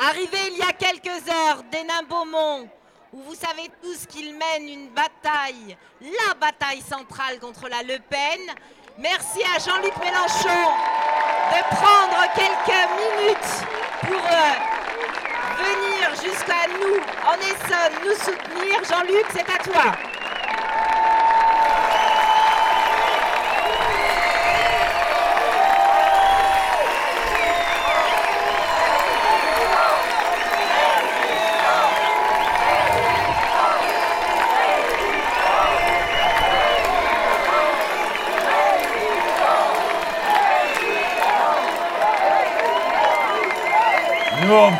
Arrivé il y a quelques heures d'Hénin Beaumont, où vous savez tous qu'il mène une bataille, la bataille centrale contre la Le Pen. Merci à Jean-Luc Mélenchon de prendre quelques minutes pour euh, venir jusqu'à nous en Essonne nous soutenir. Jean-Luc, c'est à toi.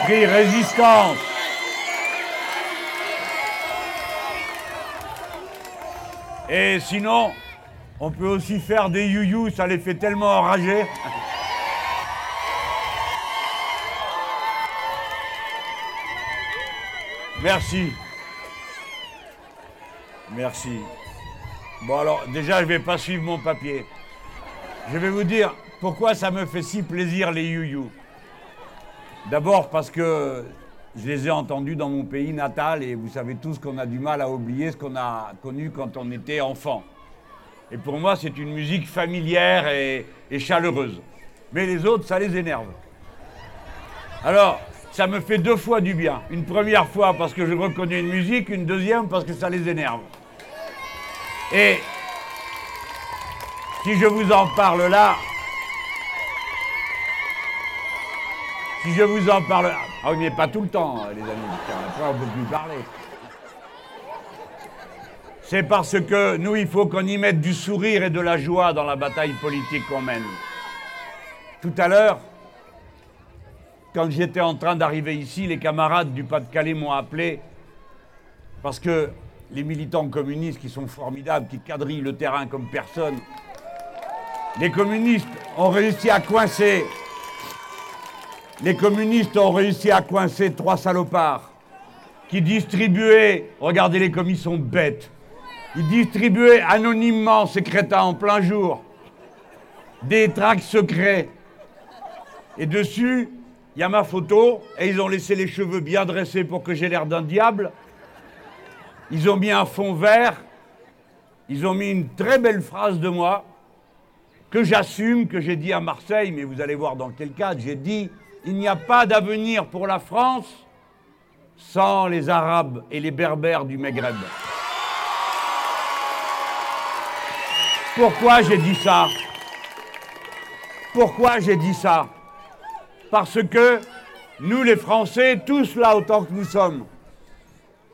Résistance. Et sinon, on peut aussi faire des you ça les fait tellement enrager. Merci. Merci. Bon alors, déjà, je vais pas suivre mon papier. Je vais vous dire pourquoi ça me fait si plaisir les you D'abord parce que je les ai entendus dans mon pays natal et vous savez tous qu'on a du mal à oublier ce qu'on a connu quand on était enfant. Et pour moi, c'est une musique familière et, chaleureuse. Mais les autres, ça les énerve. Alors, ça me fait deux fois du bien. Une première fois parce que je reconnais une musique, une deuxième parce que ça les énerve. Et si je vous en parle là, si je vous en parle, ah oui, mais pas tout le temps, les amis, après on ne peut plus parler. C'est parce que nous, il faut qu'on y mette du sourire et de la joie dans la bataille politique qu'on mène. Tout à l'heure, quand j'étais en train d'arriver ici, les camarades du Pas-de-Calais m'ont appelé parce que les militants communistes qui sont formidables, qui quadrillent le terrain comme personne, les communistes ont réussi à coincer. Les communistes ont réussi à coincer trois salopards qui distribuaient, regardez-les comme ils sont bêtes, ils distribuaient anonymement, ces crétins en plein jour, des tracts secrets. Et dessus, il y a ma photo, et ils ont laissé les cheveux bien dressés pour que j'ai l'air d'un diable. Ils ont mis un fond vert, ils ont mis une très belle phrase de moi, que j'assume, que j'ai dit à Marseille, mais vous allez voir dans quel cadre, j'ai dit, il n'y a pas d'avenir pour la France sans les Arabes et les Berbères du Maghreb. Pourquoi j'ai dit ça? Pourquoi j'ai dit ça? Parce que nous les Français, tous là autant que nous sommes,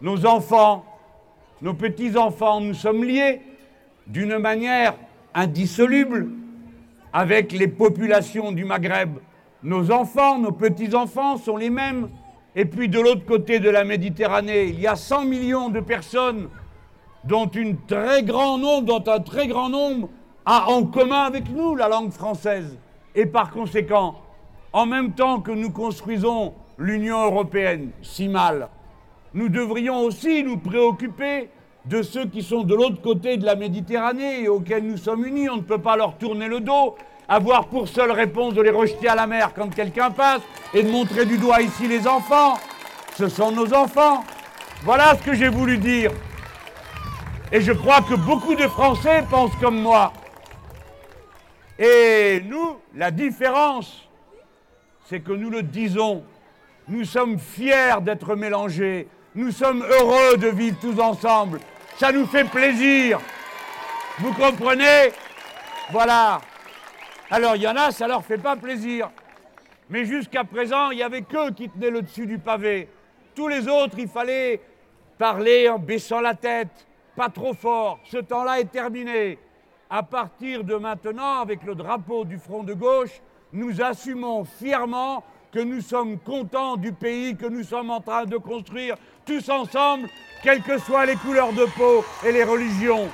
nos enfants, nos petits-enfants, nous sommes liés d'une manière indissoluble avec les populations du Maghreb. Nos enfants, nos petits-enfants sont les mêmes. Et puis de l'autre côté de la Méditerranée, il y a 100 millions de personnes dont, dont un très grand nombre a en commun avec nous la langue française. Et par conséquent, en même temps que nous construisons l'Union européenne si mal, nous devrions aussi nous préoccuper de ceux qui sont de l'autre côté de la Méditerranée et auxquels nous sommes unis. On ne peut pas leur tourner le dos, avoir pour seule réponse de les rejeter à la mer quand quelqu'un passe et de montrer du doigt ici les enfants. Ce sont nos enfants. Voilà ce que j'ai voulu dire. Et je crois que beaucoup de Français pensent comme moi. Et nous, la différence, c'est que nous le disons. Nous sommes fiers d'être mélangés. Nous sommes heureux de vivre tous ensemble. Ça nous fait plaisir. Vous comprenez? Voilà. Alors il y en a, ça leur fait pas plaisir. Mais jusqu'à présent, il n'y avait qu'eux qui tenaient le dessus du pavé. Tous les autres, il fallait parler en baissant la tête, pas trop fort. Ce temps-là est terminé. À partir de maintenant, avec le drapeau du front de gauche, nous assumons fièrement que nous sommes contents du pays que nous sommes en train de construire tous ensemble, quelles que soient les couleurs de peau et les religions.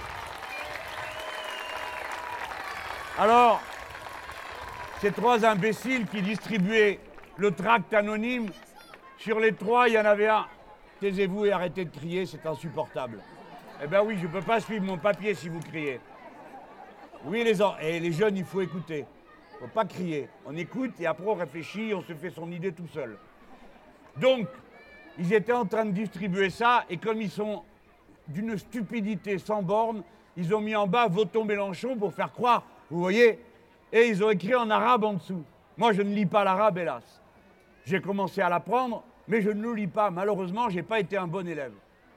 Alors, ces trois imbéciles qui distribuaient le tract anonyme, sur les trois, il y en avait un. Taisez-vous et arrêtez de crier, c'est insupportable. Eh bien oui, je ne peux pas suivre mon papier si vous criez. Oui, les, et les jeunes, il faut écouter. faut pas crier. On écoute et après on réfléchit, on se fait son idée tout seul. Donc, ils étaient en train de distribuer ça et comme ils sont d'une stupidité sans borne, ils ont mis en bas Votons Mélenchon pour faire croire, vous voyez, et ils ont écrit en arabe en dessous. Moi, je ne lis pas l'arabe, hélas. J'ai commencé à l'apprendre, mais je ne le lis pas. Malheureusement, je n'ai pas été un bon élève.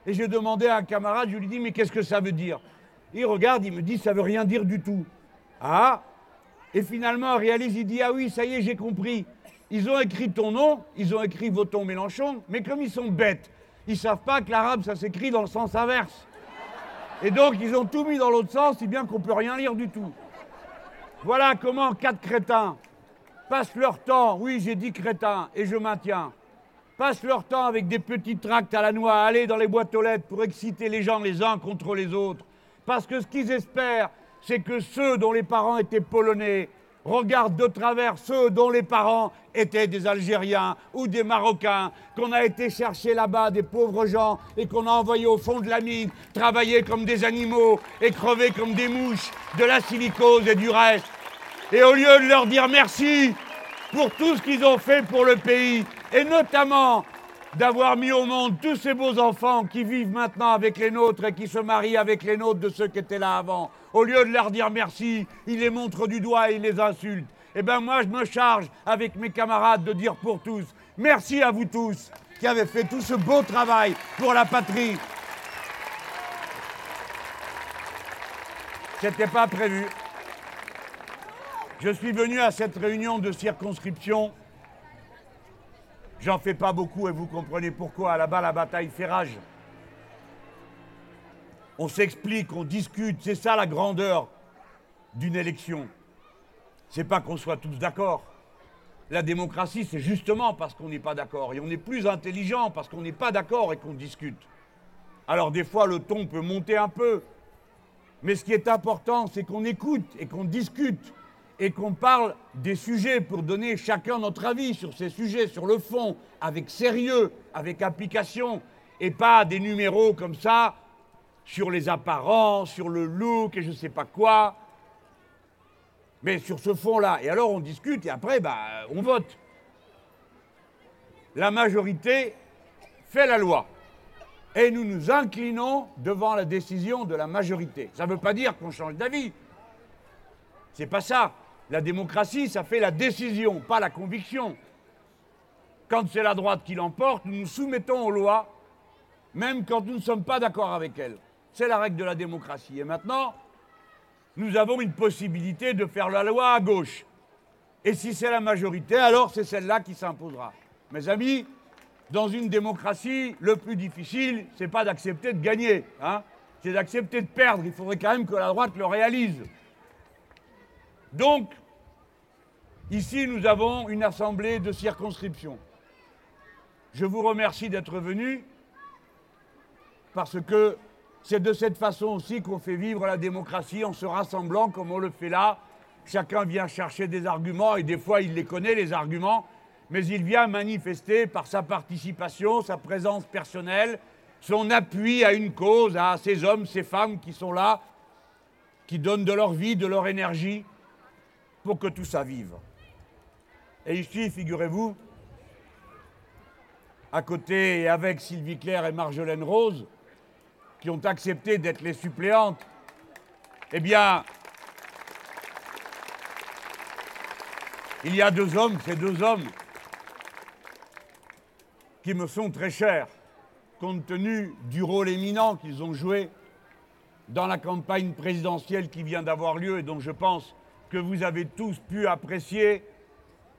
Et j'ai demandé à un camarade, je lui dis, mais qu'est-ce que ça veut dire? Il regarde, il me dit, ça veut rien dire du tout. Ah Et finalement, il réalise, il dit, ah oui, ça y est, j'ai compris. Ils ont écrit ton nom, ils ont écrit Votons Mélenchon, mais comme ils sont bêtes, ils savent pas que l'arabe, ça s'écrit dans le sens inverse. Et donc, ils ont tout mis dans l'autre sens, si bien qu'on peut rien lire du tout. Voilà comment quatre crétins passent leur temps, oui, j'ai dit crétins, et je maintiens, passent leur temps avec des petits tracts à la noix, aller dans les boîtes aux lettres pour exciter les gens les uns contre les autres. Parce que ce qu'ils espèrent, c'est que ceux dont les parents étaient polonais regardent de travers ceux dont les parents étaient des Algériens ou des Marocains, qu'on a été chercher là-bas des pauvres gens et qu'on a envoyés au fond de la mine, travailler comme des animaux et crever comme des mouches, de la silicose et du reste. Et au lieu de leur dire merci pour tout ce qu'ils ont fait pour le pays, et notamment d'avoir mis au monde tous ces beaux enfants qui vivent maintenant avec les nôtres et qui se marient avec les nôtres de ceux qui étaient là avant. Au lieu de leur dire merci, ils les montrent du doigt et ils les insultent. Eh bien moi, je me charge avec mes camarades de dire pour tous, merci à vous tous qui avez fait tout ce beau travail pour la patrie. C'était pas prévu. Je suis venu à cette réunion de circonscription J'en fais pas beaucoup et vous comprenez pourquoi. Là-bas, la bataille fait rage. On s'explique, on discute. C'est ça la grandeur d'une élection. C'est pas qu'on soit tous d'accord. La démocratie, c'est justement parce qu'on n'est pas d'accord. Et on est plus intelligent parce qu'on n'est pas d'accord et qu'on discute. Alors des fois, le ton peut monter un peu. Mais ce qui est important, c'est qu'on écoute et qu'on discute et qu'on parle des sujets pour donner chacun notre avis sur ces sujets, sur le fond, avec sérieux, avec application, et pas des numéros comme ça sur les apparences, sur le look et je ne sais pas quoi. Mais sur ce fond-là. Et alors on discute et après, bah, on vote. La majorité fait la loi. Et nous nous inclinons devant la décision de la majorité. Ça ne veut pas dire qu'on change d'avis. C'est pas ça. La démocratie, ça fait la décision, pas la conviction. Quand c'est la droite qui l'emporte, nous nous soumettons aux lois, même quand nous ne sommes pas d'accord avec elles. C'est la règle de la démocratie. Et maintenant, nous avons une possibilité de faire la loi à gauche. Et si c'est la majorité, alors c'est celle-là qui s'imposera. Mes amis, dans une démocratie, le plus difficile, c'est pas d'accepter de gagner, hein c'est d'accepter de perdre. Il faudrait quand même que la droite le réalise. Donc, ici, nous avons une assemblée de circonscription. Je vous remercie d'être venus parce que c'est de cette façon aussi qu'on fait vivre la démocratie en se rassemblant comme on le fait là. Chacun vient chercher des arguments et des fois il les connaît, les arguments, mais il vient manifester par sa participation, sa présence personnelle, son appui à une cause, à ces hommes, ces femmes qui sont là, qui donnent de leur vie, de leur énergie pour que tout ça vive. Et ici, figurez-vous, à côté et avec Sylvie Claire et Marjolaine Rose, qui ont accepté d'être les suppléantes, eh bien, il y a deux hommes, ces deux hommes, qui me sont très chers, compte tenu du rôle éminent qu'ils ont joué dans la campagne présidentielle qui vient d'avoir lieu et dont je pense que vous avez tous pu apprécier,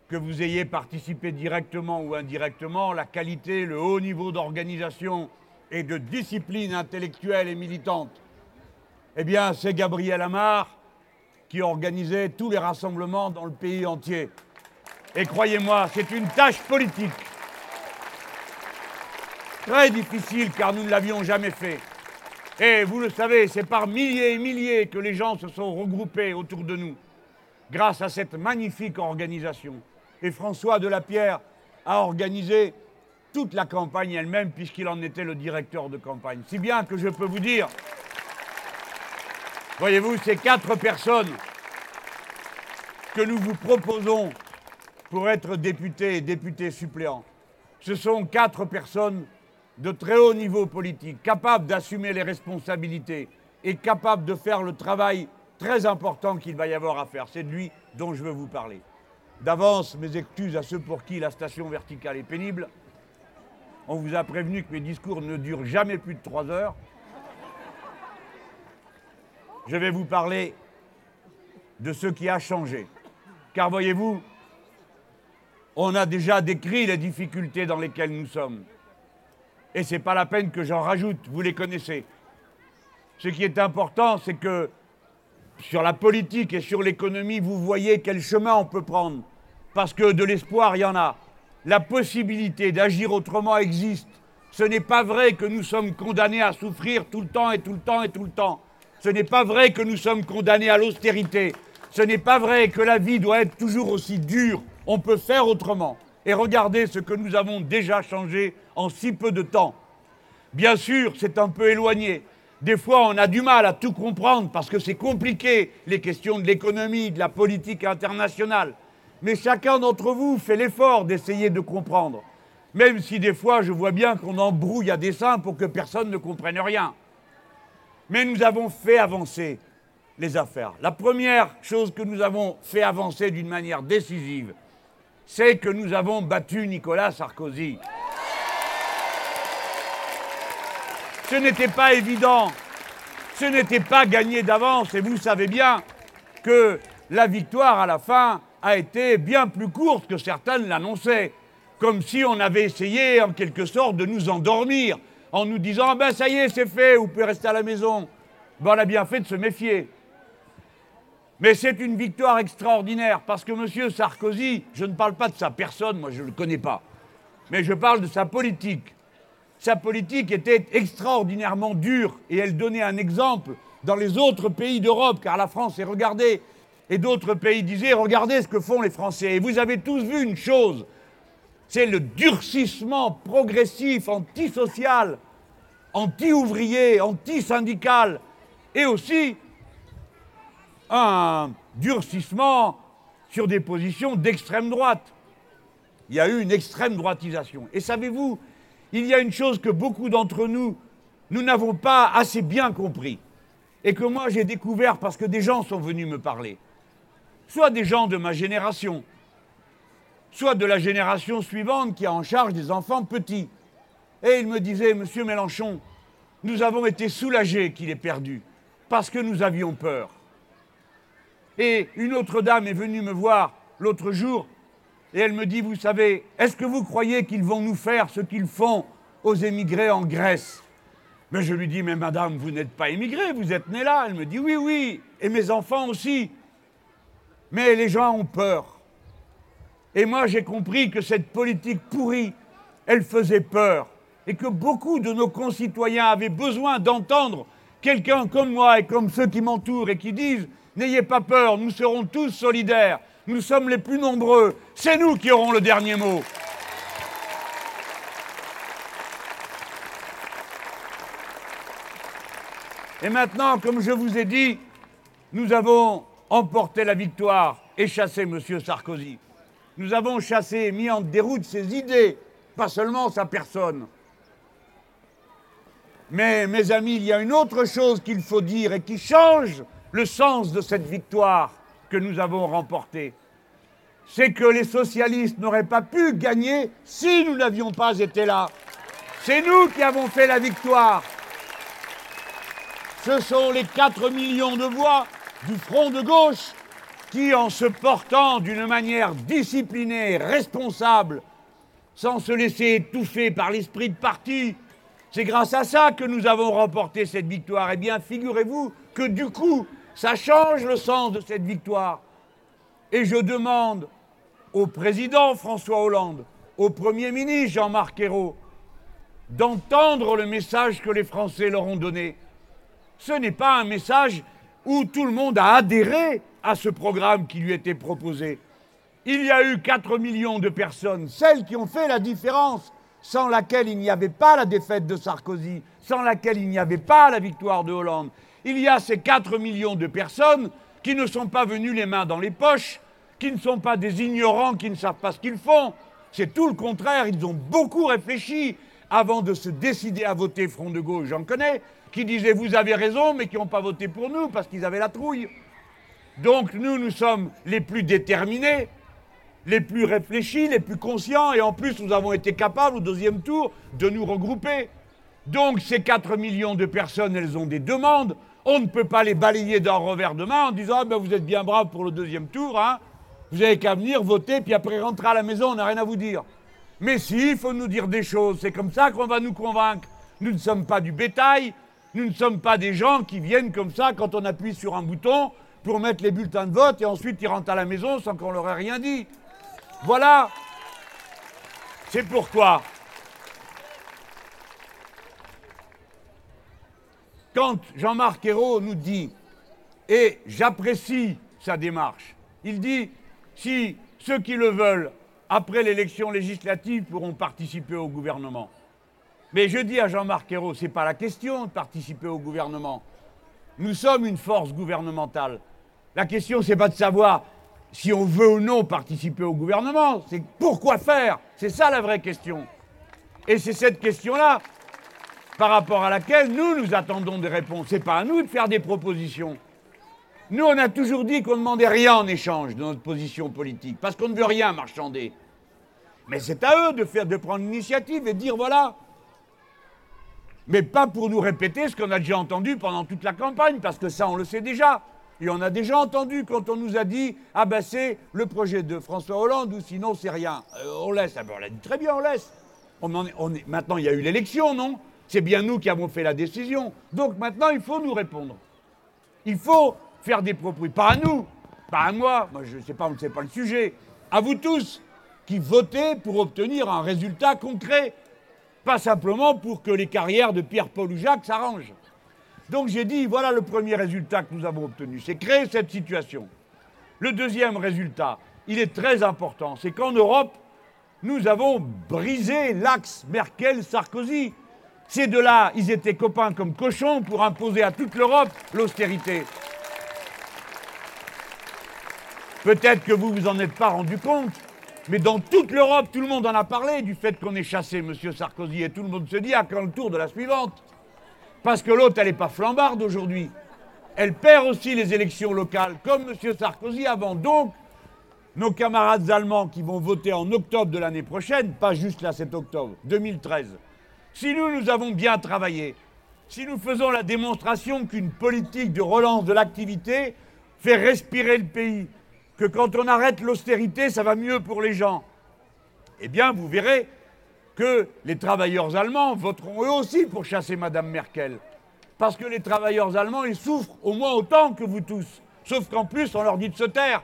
que vous ayez participé directement ou indirectement, la qualité, le haut niveau d'organisation et de discipline intellectuelle et militante. Eh bien, c'est Gabriel Amar qui organisait tous les rassemblements dans le pays entier. Et croyez-moi, c'est une tâche politique très difficile car nous ne l'avions jamais fait. Et vous le savez, c'est par milliers et milliers que les gens se sont regroupés autour de nous grâce à cette magnifique organisation. Et François Delapierre a organisé toute la campagne elle-même, puisqu'il en était le directeur de campagne. Si bien que je peux vous dire, voyez-vous, ces quatre personnes que nous vous proposons pour être député et député suppléant, ce sont quatre personnes de très haut niveau politique, capables d'assumer les responsabilités et capables de faire le travail très important qu'il va y avoir à faire. C'est de lui dont je veux vous parler. D'avance, mes excuses à ceux pour qui la station verticale est pénible. On vous a prévenu que mes discours ne durent jamais plus de trois heures. Je vais vous parler de ce qui a changé. Car voyez-vous, on a déjà décrit les difficultés dans lesquelles nous sommes. Et ce n'est pas la peine que j'en rajoute, vous les connaissez. Ce qui est important, c'est que sur la politique et sur l'économie, vous voyez quel chemin on peut prendre. Parce que de l'espoir, il y en a. La possibilité d'agir autrement existe. Ce n'est pas vrai que nous sommes condamnés à souffrir tout le temps et tout le temps et tout le temps. Ce n'est pas vrai que nous sommes condamnés à l'austérité. Ce n'est pas vrai que la vie doit être toujours aussi dure. On peut faire autrement. Et regardez ce que nous avons déjà changé en si peu de temps. Bien sûr, c'est un peu éloigné. Des fois, on a du mal à tout comprendre parce que c'est compliqué, les questions de l'économie, de la politique internationale. Mais chacun d'entre vous fait l'effort d'essayer de comprendre. Même si des fois, je vois bien qu'on embrouille à dessein pour que personne ne comprenne rien. Mais nous avons fait avancer les affaires. La première chose que nous avons fait avancer d'une manière décisive, c'est que nous avons battu Nicolas Sarkozy. Ce n'était pas évident, ce n'était pas gagné d'avance, et vous savez bien que la victoire à la fin a été bien plus courte que certains l'annonçaient, comme si on avait essayé en quelque sorte de nous endormir en nous disant ah ben ça y est, c'est fait, vous pouvez rester à la maison. Ben, on a bien fait de se méfier. Mais c'est une victoire extraordinaire parce que M. Sarkozy, je ne parle pas de sa personne, moi je ne le connais pas, mais je parle de sa politique. Sa politique était extraordinairement dure et elle donnait un exemple dans les autres pays d'Europe, car la France est regardée, et d'autres pays disaient regardez ce que font les Français. Et vous avez tous vu une chose, c'est le durcissement progressif, antisocial, anti-ouvrier, anti-syndical, et aussi un durcissement sur des positions d'extrême droite. Il y a eu une extrême droitisation. Et savez-vous, il y a une chose que beaucoup d'entre nous, nous n'avons pas assez bien compris, et que moi j'ai découvert parce que des gens sont venus me parler. Soit des gens de ma génération, soit de la génération suivante qui a en charge des enfants petits. Et ils me disaient, Monsieur Mélenchon, nous avons été soulagés qu'il ait perdu, parce que nous avions peur. Et une autre dame est venue me voir l'autre jour et elle me dit, vous savez, est-ce que vous croyez qu'ils vont nous faire ce qu'ils font aux émigrés en Grèce? Mais je lui dis, mais madame, vous n'êtes pas émigrée, vous êtes née là. Elle me dit, oui, oui, et mes enfants aussi. Mais les gens ont peur. Et moi, j'ai compris que cette politique pourrie, elle faisait peur. Et que beaucoup de nos concitoyens avaient besoin d'entendre quelqu'un comme moi et comme ceux qui m'entourent et qui disent N'ayez pas peur, nous serons tous solidaires, nous sommes les plus nombreux, c'est nous qui aurons le dernier mot. Et maintenant, comme je vous ai dit, nous avons emporté la victoire et chassé M. Sarkozy. Nous avons chassé et mis en déroute ses idées, pas seulement sa personne. Mais, mes amis, il y a une autre chose qu'il faut dire et qui change le sens de cette victoire que nous avons remportée. C'est que les socialistes n'auraient pas pu gagner si nous n'avions pas été là. C'est nous qui avons fait la victoire. Ce sont les 4 millions de voix du front de gauche qui, en se portant d'une manière disciplinée, responsable, sans se laisser étouffer par l'esprit de parti, c'est grâce à ça que nous avons remporté cette victoire. Eh bien, figurez-vous que du coup, ça change le sens de cette victoire. Et je demande au président François Hollande, au Premier ministre Jean-Marc Ayrault, d'entendre le message que les Français leur ont donné. Ce n'est pas un message où tout le monde a adhéré à ce programme qui lui était proposé. Il y a eu 4 millions de personnes, celles qui ont fait la différence, sans laquelle il n'y avait pas la défaite de Sarkozy, sans laquelle il n'y avait pas la victoire de Hollande il y a ces 4 millions de personnes qui ne sont pas venues les mains dans les poches, qui ne sont pas des ignorants qui ne savent pas ce qu'ils font. C'est tout le contraire, ils ont beaucoup réfléchi avant de se décider à voter Front de gauche. J'en connais qui disaient vous avez raison, mais qui n'ont pas voté pour nous parce qu'ils avaient la trouille. Donc nous, nous sommes les plus déterminés, les plus réfléchis, les plus conscients, et en plus nous avons été capables au deuxième tour de nous regrouper. Donc ces 4 millions de personnes, elles ont des demandes. On ne peut pas les balayer d'un revers de main en disant ah ben, vous êtes bien braves pour le deuxième tour, hein. Vous n'avez qu'à venir voter, puis après rentrer à la maison, on n'a rien à vous dire. Mais si, il faut nous dire des choses, c'est comme ça qu'on va nous convaincre. Nous ne sommes pas du bétail, nous ne sommes pas des gens qui viennent comme ça quand on appuie sur un bouton pour mettre les bulletins de vote et ensuite ils rentrent à la maison sans qu'on leur ait rien dit. Voilà. C'est pourquoi quand Jean-Marc Ayrault nous dit, et j'apprécie sa démarche, il dit, si ceux qui le veulent, après l'élection législative, pourront participer au gouvernement. Mais je dis à Jean-Marc Ayrault, ce n'est pas la question de participer au gouvernement. Nous sommes une force gouvernementale. La question, ce n'est pas de savoir si on veut ou non participer au gouvernement, c'est pourquoi faire? C'est ça la vraie question. Et c'est cette question-là par rapport à laquelle nous, nous attendons des réponses. Ce n'est pas à nous de faire des propositions. Nous, on a toujours dit qu'on ne demandait rien en échange de notre position politique, parce qu'on ne veut rien marchander. Mais c'est à eux de, prendre l'initiative et de dire voilà. Mais pas pour nous répéter ce qu'on a déjà entendu pendant toute la campagne, parce que ça, on le sait déjà. Et on a déjà entendu quand on nous a dit Ah ben c'est le projet de François Hollande, ou sinon c'est rien. Euh, on laisse. Ah ben on l'a dit très bien, on laisse. Maintenant, il y a eu l'élection, non? C'est bien nous qui avons fait la décision. Donc maintenant, il faut nous répondre. Il faut faire des propos. Pas à nous, pas à moi, moi je ne sais pas, on ne sait pas le sujet. À vous tous qui votez pour obtenir un résultat concret. Pas simplement pour que les carrières de Pierre-Paul ou Jacques s'arrangent. Donc j'ai dit, voilà le premier résultat que nous avons obtenu, c'est créer cette situation. Le deuxième résultat, il est très important, c'est qu'en Europe, nous avons brisé l'axe Merkel-Sarkozy. Ces deux-là, ils étaient copains comme cochons pour imposer à toute l'Europe l'austérité. Peut-être que vous vous en êtes pas rendu compte, mais dans toute l'Europe, tout le monde en a parlé du fait qu'on ait chassé M. Sarkozy et tout le monde se dit à quand le tour de la suivante. Parce que l'autre, elle n'est pas flambarde aujourd'hui. Elle perd aussi les élections locales, comme M. Sarkozy avant. Donc, nos camarades allemands qui vont voter en octobre de l'année prochaine, pas juste là cet octobre, 2013, si nous, nous avons bien travaillé, si nous faisons la démonstration qu'une politique de relance de l'activité fait respirer le pays, que quand on arrête l'austérité, ça va mieux pour les gens, eh bien, vous verrez que les travailleurs allemands voteront eux aussi pour chasser Mme Merkel. Parce que les travailleurs allemands, ils souffrent au moins autant que vous tous. Sauf qu'en plus, on leur dit de se taire.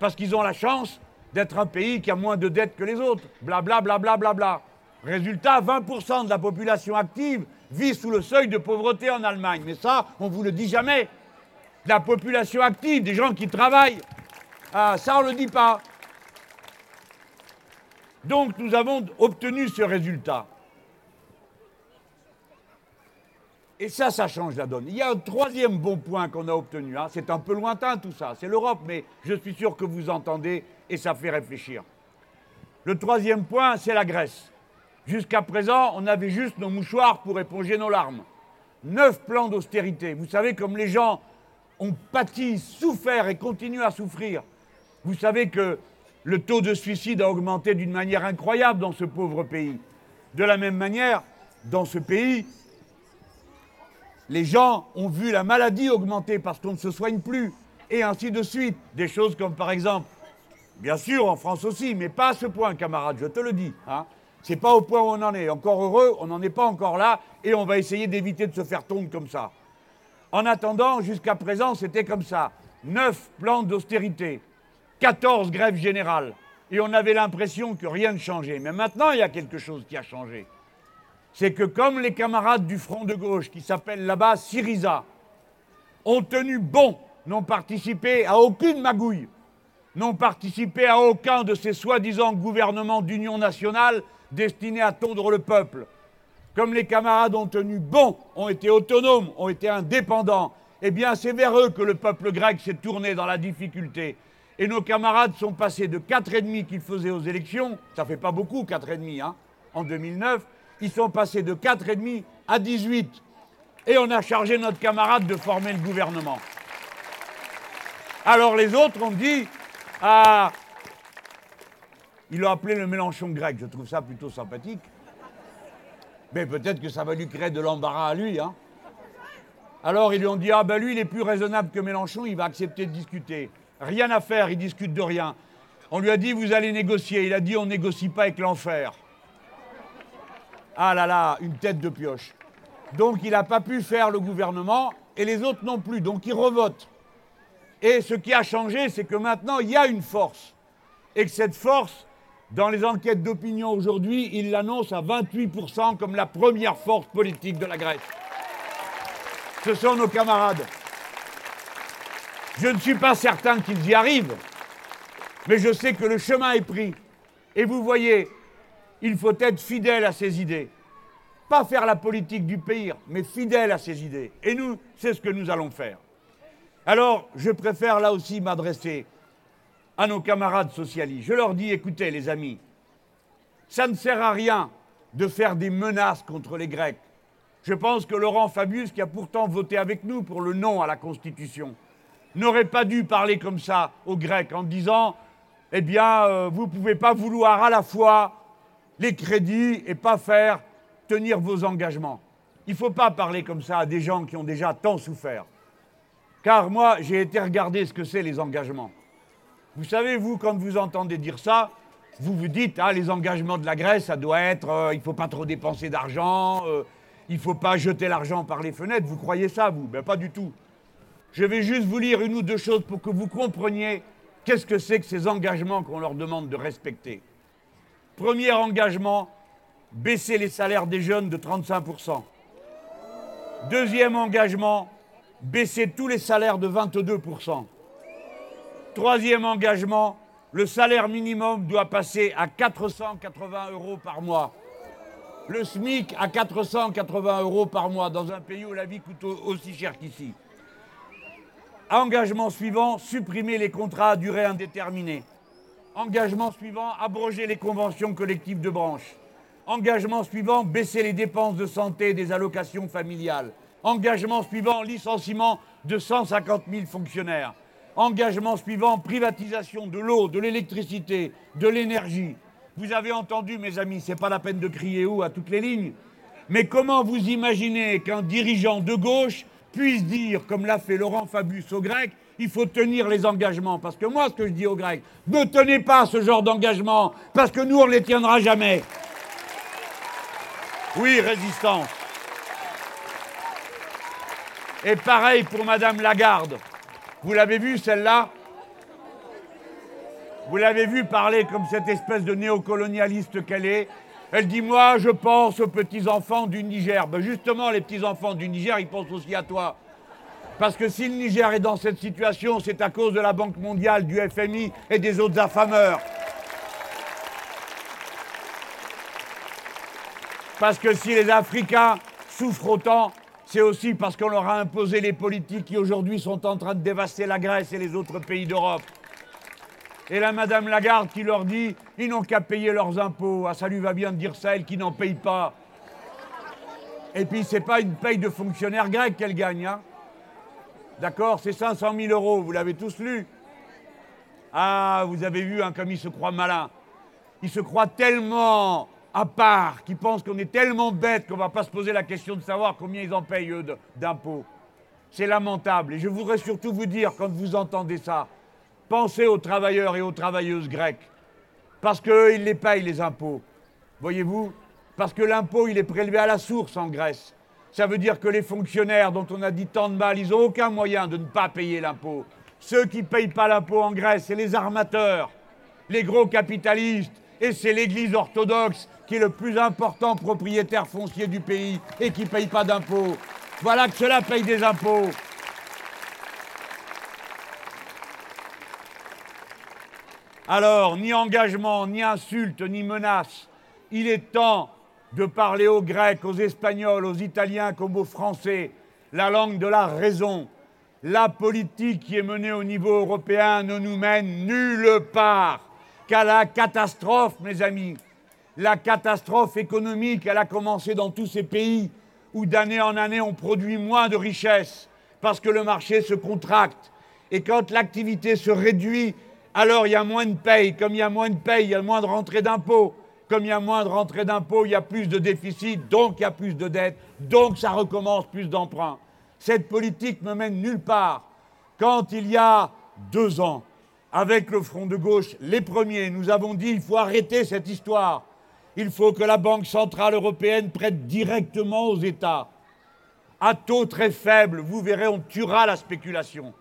Parce qu'ils ont la chance d'être un pays qui a moins de dettes que les autres. Bla bla bla bla bla bla. Résultat, 20% de la population active vit sous le seuil de pauvreté en Allemagne. Mais ça, on ne vous le dit jamais. La population active, des gens qui travaillent, ah, ça, on ne le dit pas. Donc, nous avons obtenu ce résultat. Et ça, ça change la donne. Il y a un troisième bon point qu'on a obtenu. Hein. C'est un peu lointain tout ça, c'est l'Europe, mais je suis sûr que vous entendez et ça fait réfléchir. Le troisième point, c'est la Grèce. Jusqu'à présent, on avait juste nos mouchoirs pour éponger nos larmes. Neuf plans d'austérité. Vous savez, comme les gens ont pâti, souffert et continuent à souffrir. Vous savez que le taux de suicide a augmenté d'une manière incroyable dans ce pauvre pays. De la même manière, dans ce pays, les gens ont vu la maladie augmenter parce qu'on ne se soigne plus, et ainsi de suite. Des choses comme par exemple, bien sûr en France aussi, mais pas à ce point, camarade, je te le dis. Hein, c'est pas au point où on en est. Encore heureux, on n'en est pas encore là et on va essayer d'éviter de se faire tomber comme ça. En attendant, jusqu'à présent, c'était comme ça. Neuf plans d'austérité, 14 grèves générales. Et on avait l'impression que rien ne changeait. Mais maintenant, il y a quelque chose qui a changé. C'est que comme les camarades du Front de gauche, qui s'appellent là-bas Syriza, ont tenu bon, n'ont participé à aucune magouille, n'ont participé à aucun de ces soi-disant gouvernements d'union nationale destinés à tondre le peuple. Comme les camarades ont tenu bon, ont été autonomes, ont été indépendants, eh bien c'est vers eux que le peuple grec s'est tourné dans la difficulté. Et nos camarades sont passés de 4,5 qu'ils faisaient aux élections, ça fait pas beaucoup 4,5 hein, en 2009, ils sont passés de 4,5 à 18. Et on a chargé notre camarade de former le gouvernement. Alors les autres ont dit, ah, il l'a appelé le Mélenchon grec, je trouve ça plutôt sympathique. Mais peut-être que ça va lui créer de l'embarras à lui. Hein. Alors ils lui ont dit, ah ben lui il est plus raisonnable que Mélenchon, il va accepter de discuter. Rien à faire, il discute de rien. On lui a dit, vous allez négocier. Il a dit, on négocie pas avec l'enfer. Ah là là, une tête de pioche. Donc il n'a pas pu faire le gouvernement et les autres non plus. Donc il revote. Et ce qui a changé, c'est que maintenant il y a une force. Et que cette force, dans les enquêtes d'opinion aujourd'hui, il l'annonce à 28% comme la première force politique de la Grèce. Ce sont nos camarades. Je ne suis pas certain qu'ils y arrivent, mais je sais que le chemin est pris. Et vous voyez, il faut être fidèle à ses idées. Pas faire la politique du pays, mais fidèle à ses idées. Et nous, c'est ce que nous allons faire. Alors, je préfère là aussi m'adresser à nos camarades socialistes. Je leur dis, écoutez les amis, ça ne sert à rien de faire des menaces contre les Grecs. Je pense que Laurent Fabius, qui a pourtant voté avec nous pour le non à la Constitution, n'aurait pas dû parler comme ça aux Grecs en disant Eh bien, euh, vous ne pouvez pas vouloir à la fois les crédits et pas faire tenir vos engagements. Il ne faut pas parler comme ça à des gens qui ont déjà tant souffert. Car moi, j'ai été regarder ce que c'est les engagements. Vous savez, vous, quand vous entendez dire ça, vous vous dites, ah, les engagements de la Grèce, ça doit être, euh, il ne faut pas trop dépenser d'argent, euh, il ne faut pas jeter l'argent par les fenêtres. Vous croyez ça, vous? Ben pas du tout. Je vais juste vous lire une ou deux choses pour que vous compreniez qu'est-ce que c'est que ces engagements qu'on leur demande de respecter. Premier engagement, baisser les salaires des jeunes de 35%. Deuxième engagement, baisser tous les salaires de 22%. Troisième engagement, le salaire minimum doit passer à 480 euros par mois. Le SMIC à 480 euros par mois dans un pays où la vie coûte aussi cher qu'ici. Engagement suivant, supprimer les contrats à durée indéterminée. Engagement suivant, abroger les conventions collectives de branche. Engagement suivant, baisser les dépenses de santé et des allocations familiales. Engagement suivant, licenciement de 150 000 fonctionnaires. Engagement suivant, privatisation de l'eau, de l'électricité, de l'énergie. Vous avez entendu, mes amis, c'est pas la peine de crier où à toutes les lignes. Mais comment vous imaginez qu'un dirigeant de gauche puisse dire, comme l'a fait Laurent Fabius aux Grecs, il faut tenir les engagements. Parce que moi, ce que je dis aux Grecs, ne tenez pas ce genre d'engagement, parce que nous, on ne les tiendra jamais. Oui, résistance. Et pareil pour Madame Lagarde. Vous l'avez vu, celle-là? Vous l'avez vu parler comme cette espèce de néocolonialiste qu'elle est elle dit Moi, je pense aux petits-enfants du Niger. Ben justement, les petits-enfants du Niger, ils pensent aussi à toi. Parce que si le Niger est dans cette situation, c'est à cause de la Banque mondiale, du FMI et des autres affameurs. Parce que si les Africains souffrent autant, c'est aussi parce qu'on leur a imposé les politiques qui aujourd'hui sont en train de dévaster la Grèce et les autres pays d'Europe. Et là, Madame Lagarde qui leur dit ils n'ont qu'à payer leurs impôts. Ah, ça lui va bien de dire ça, elle qui n'en paye pas. Et puis, c'est pas une paye de fonctionnaire grec qu'elle gagne. Hein. D'accord C'est 500 000 euros, vous l'avez tous lu. Ah, vous avez vu hein, comme se croit malin. Il se croit tellement à part, qu'il pense qu'on est tellement bête qu'on ne va pas se poser la question de savoir combien ils en payent, eux, d'impôts. C'est lamentable. Et je voudrais surtout vous dire, quand vous entendez ça, Pensez aux travailleurs et aux travailleuses grecques, parce qu'ils les payent les impôts. Voyez-vous Parce que l'impôt, il est prélevé à la source en Grèce. Ça veut dire que les fonctionnaires dont on a dit tant de mal, ils n'ont aucun moyen de ne pas payer l'impôt. Ceux qui ne payent pas l'impôt en Grèce, c'est les armateurs, les gros capitalistes, et c'est l'Église orthodoxe qui est le plus important propriétaire foncier du pays et qui ne paye pas d'impôts. Voilà que cela paye des impôts. Alors, ni engagement, ni insulte, ni menace. Il est temps de parler aux Grecs, aux Espagnols, aux Italiens comme aux Français, la langue de la raison, La politique qui est menée au niveau européen ne nous mène nulle part qu'à la catastrophe, mes amis. La catastrophe économique, elle a commencé dans tous ces pays où d'année en année on produit moins de richesses parce que le marché se contracte. Et quand l'activité se réduit, alors il y a moins de paye. Comme il y a moins de paye, il y a moins de rentrée d'impôts. Comme il y a moins de rentrée d'impôts, il y a plus de déficit, donc il y a plus de dettes, donc ça recommence plus d'emprunts. Cette politique ne mène nulle part. Quand il y a deux ans, avec le Front de gauche, les premiers, nous avons dit il faut arrêter cette histoire. Il faut que la Banque centrale européenne prête directement aux États. À taux très faible, vous verrez, on tuera la spéculation.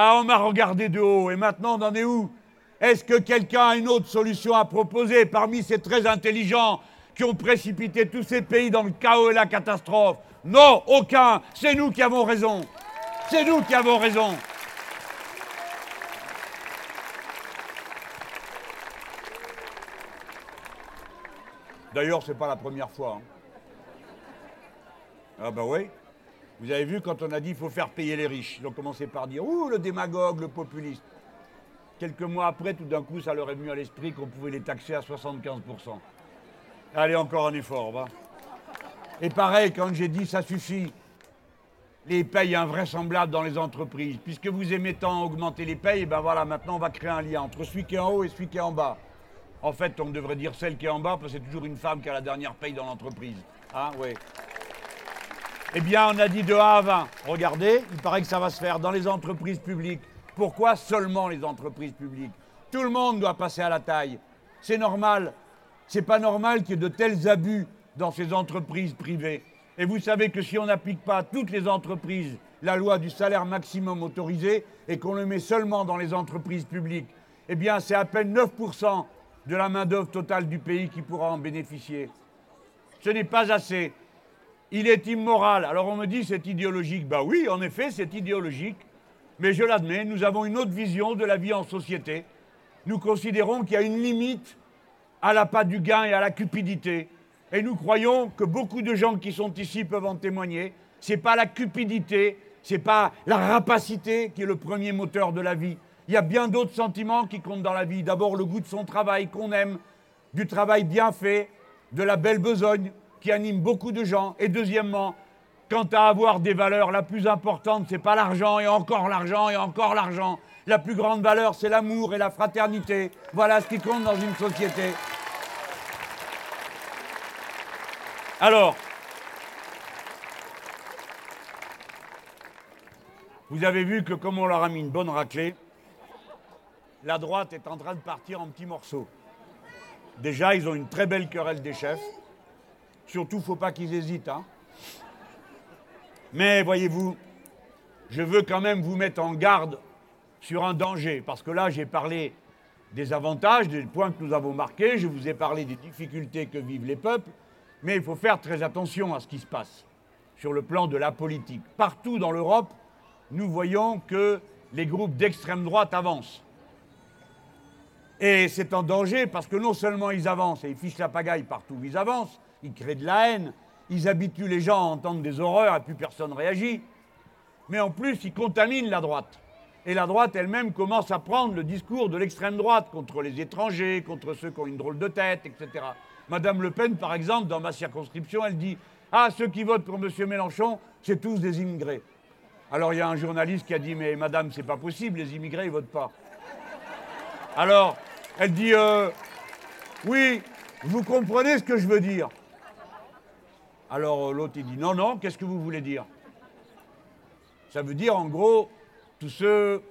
Ah, on m'a regardé de haut, et maintenant on en est où? Est-ce que quelqu'un a une autre solution à proposer parmi ces très intelligents qui ont précipité tous ces pays dans le chaos et la catastrophe? Non, aucun. C'est nous qui avons raison. C'est nous qui avons raison. D'ailleurs, ce n'est pas la première fois. Hein. Ah ben oui. Vous avez vu quand on a dit qu'il faut faire payer les riches. Ils ont commencé par dire Ouh, le démagogue, le populiste. Quelques mois après, tout d'un coup, ça leur est venu à l'esprit qu'on pouvait les taxer à 75%. Allez, encore un effort, va. Et pareil, quand j'ai dit ça suffit, les payes invraisemblables dans les entreprises. Puisque vous aimez tant augmenter les payes, et ben voilà, maintenant on va créer un lien entre celui qui est en haut et celui qui est en bas. En fait, on devrait dire celle qui est en bas, parce que c'est toujours une femme qui a la dernière paye dans l'entreprise. Hein, oui. Eh bien, on a dit de A à 20. Regardez, il paraît que ça va se faire dans les entreprises publiques. Pourquoi seulement les entreprises publiques? Tout le monde doit passer à la taille. C'est normal. C'est pas normal qu'il y ait de tels abus dans ces entreprises privées. Et vous savez que si on n'applique pas à toutes les entreprises la loi du salaire maximum autorisé et qu'on le met seulement dans les entreprises publiques, eh bien, c'est à peine 9% de la main-d'œuvre totale du pays qui pourra en bénéficier. Ce n'est pas assez. Il est immoral. Alors on me dit c'est idéologique. Ben oui, en effet, c'est idéologique. Mais je l'admets, nous avons une autre vision de la vie en société. Nous considérons qu'il y a une limite à la pas du gain et à la cupidité. Et nous croyons que beaucoup de gens qui sont ici peuvent en témoigner. Ce n'est pas la cupidité, ce n'est pas la rapacité qui est le premier moteur de la vie. Il y a bien d'autres sentiments qui comptent dans la vie. D'abord, le goût de son travail qu'on aime, du travail bien fait, de la belle besogne qui anime beaucoup de gens. Et deuxièmement, quant à avoir des valeurs, la plus importante, ce n'est pas l'argent et encore l'argent et encore l'argent. La plus grande valeur, c'est l'amour et la fraternité. Voilà ce qui compte dans une société. Alors, vous avez vu que comme on leur a mis une bonne raclée, la droite est en train de partir en petits morceaux. Déjà, ils ont une très belle querelle des chefs. Surtout, faut pas qu'ils hésitent. Hein. Mais voyez-vous, je veux quand même vous mettre en garde sur un danger, parce que là, j'ai parlé des avantages, des points que nous avons marqués, je vous ai parlé des difficultés que vivent les peuples, mais il faut faire très attention à ce qui se passe sur le plan de la politique. Partout dans l'Europe, nous voyons que les groupes d'extrême droite avancent. Et c'est en danger parce que non seulement ils avancent et ils fichent la pagaille partout où ils avancent, ils créent de la haine, ils habituent les gens à entendre des horreurs et plus personne réagit, mais en plus ils contaminent la droite. Et la droite elle-même commence à prendre le discours de l'extrême droite contre les étrangers, contre ceux qui ont une drôle de tête, etc. Madame Le Pen, par exemple, dans ma circonscription, elle dit Ah, ceux qui votent pour M. Mélenchon, c'est tous des immigrés. Alors il y a un journaliste qui a dit Mais madame, c'est pas possible, les immigrés, ils votent pas. Alors, elle dit euh, Oui, vous comprenez ce que je veux dire Alors euh, l'autre, il dit Non, non, qu'est-ce que vous voulez dire? Ça veut dire, en gros, tous ceux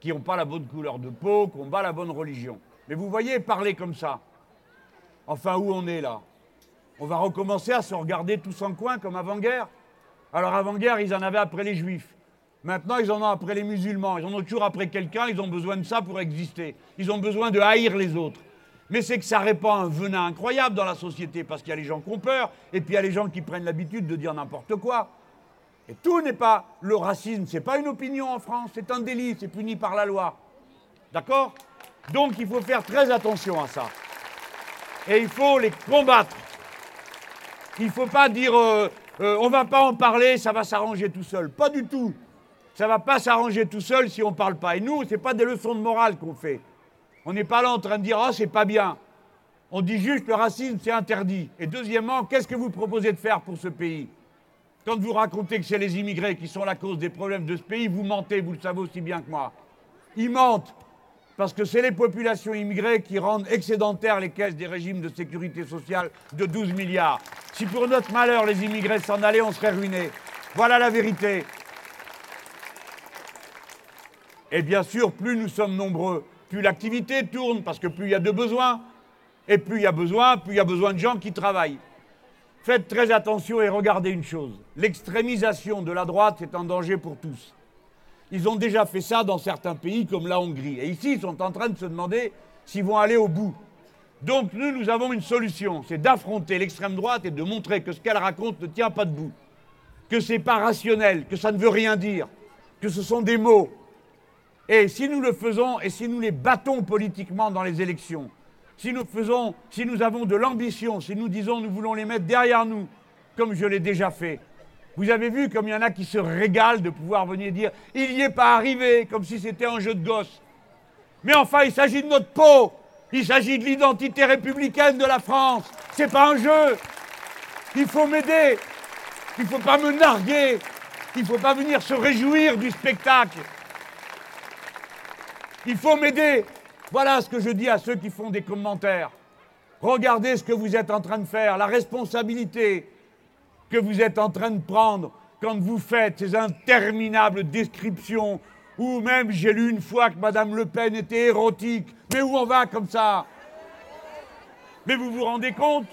qui n'ont pas la bonne couleur de peau, qui n'ont pas la bonne religion. Mais vous voyez, parler comme ça, enfin, où on est là? On va recommencer à se regarder tous en coin comme avant-guerre? Alors, avant-guerre, ils en avaient après les juifs. Maintenant, ils en ont après les musulmans. Ils en ont toujours après quelqu'un. Ils ont besoin de ça pour exister. Ils ont besoin de haïr les autres. Mais c'est que ça répand un venin incroyable dans la société parce qu'il y a les gens qui ont peur et puis il y a les gens qui prennent l'habitude de dire n'importe quoi. Et tout n'est pas le racisme, c'est pas une opinion en France, c'est un délit, c'est puni par la loi. D'accord? Donc il faut faire très attention à ça. Et il faut les combattre. Il ne faut pas dire euh, euh, on va pas en parler, ça va s'arranger tout seul. Pas du tout. Ça va pas s'arranger tout seul si on ne parle pas. Et nous, ce n'est pas des leçons de morale qu'on fait. On n'est pas là en train de dire, ah, c'est pas bien. On dit juste, le racisme, c'est interdit. Et deuxièmement, qu'est-ce que vous proposez de faire pour ce pays? Quand vous racontez que c'est les immigrés qui sont la cause des problèmes de ce pays, vous mentez, vous le savez aussi bien que moi. Ils mentent parce que c'est les populations immigrées qui rendent excédentaires les caisses des régimes de sécurité sociale de 12 milliards. Si pour notre malheur les immigrés s'en allaient, on serait ruinés. Voilà la vérité. Et bien sûr, plus nous sommes nombreux, plus l'activité tourne, parce que plus il y a de besoins. Et plus il y a besoin, plus il y a besoin de gens qui travaillent. Faites très attention et regardez une chose. L'extrémisation de la droite est un danger pour tous. Ils ont déjà fait ça dans certains pays comme la Hongrie. Et ici, ils sont en train de se demander s'ils vont aller au bout. Donc nous, nous avons une solution, c'est d'affronter l'extrême droite et de montrer que ce qu'elle raconte ne tient pas debout, que ce n'est pas rationnel, que ça ne veut rien dire, que ce sont des mots. Et si nous le faisons et si nous les battons politiquement dans les élections, si nous faisons, si nous avons de l'ambition, si nous disons nous voulons les mettre derrière nous, comme je l'ai déjà fait, vous avez vu comme il y en a qui se régalent de pouvoir venir dire il n'y est pas arrivé, comme si c'était un jeu de gosse. Mais enfin, il s'agit de notre peau, il s'agit de l'identité républicaine de la France. C'est pas un jeu. Il faut m'aider. Il ne faut pas me narguer. Il ne faut pas venir se réjouir du spectacle. Il faut m'aider. Voilà ce que je dis à ceux qui font des commentaires. Regardez ce que vous êtes en train de faire, la responsabilité, que vous êtes en train de prendre quand vous faites ces interminables descriptions, ou même j'ai lu une fois que Madame Le Pen était érotique. Mais où on va comme ça? Mais vous vous rendez compte?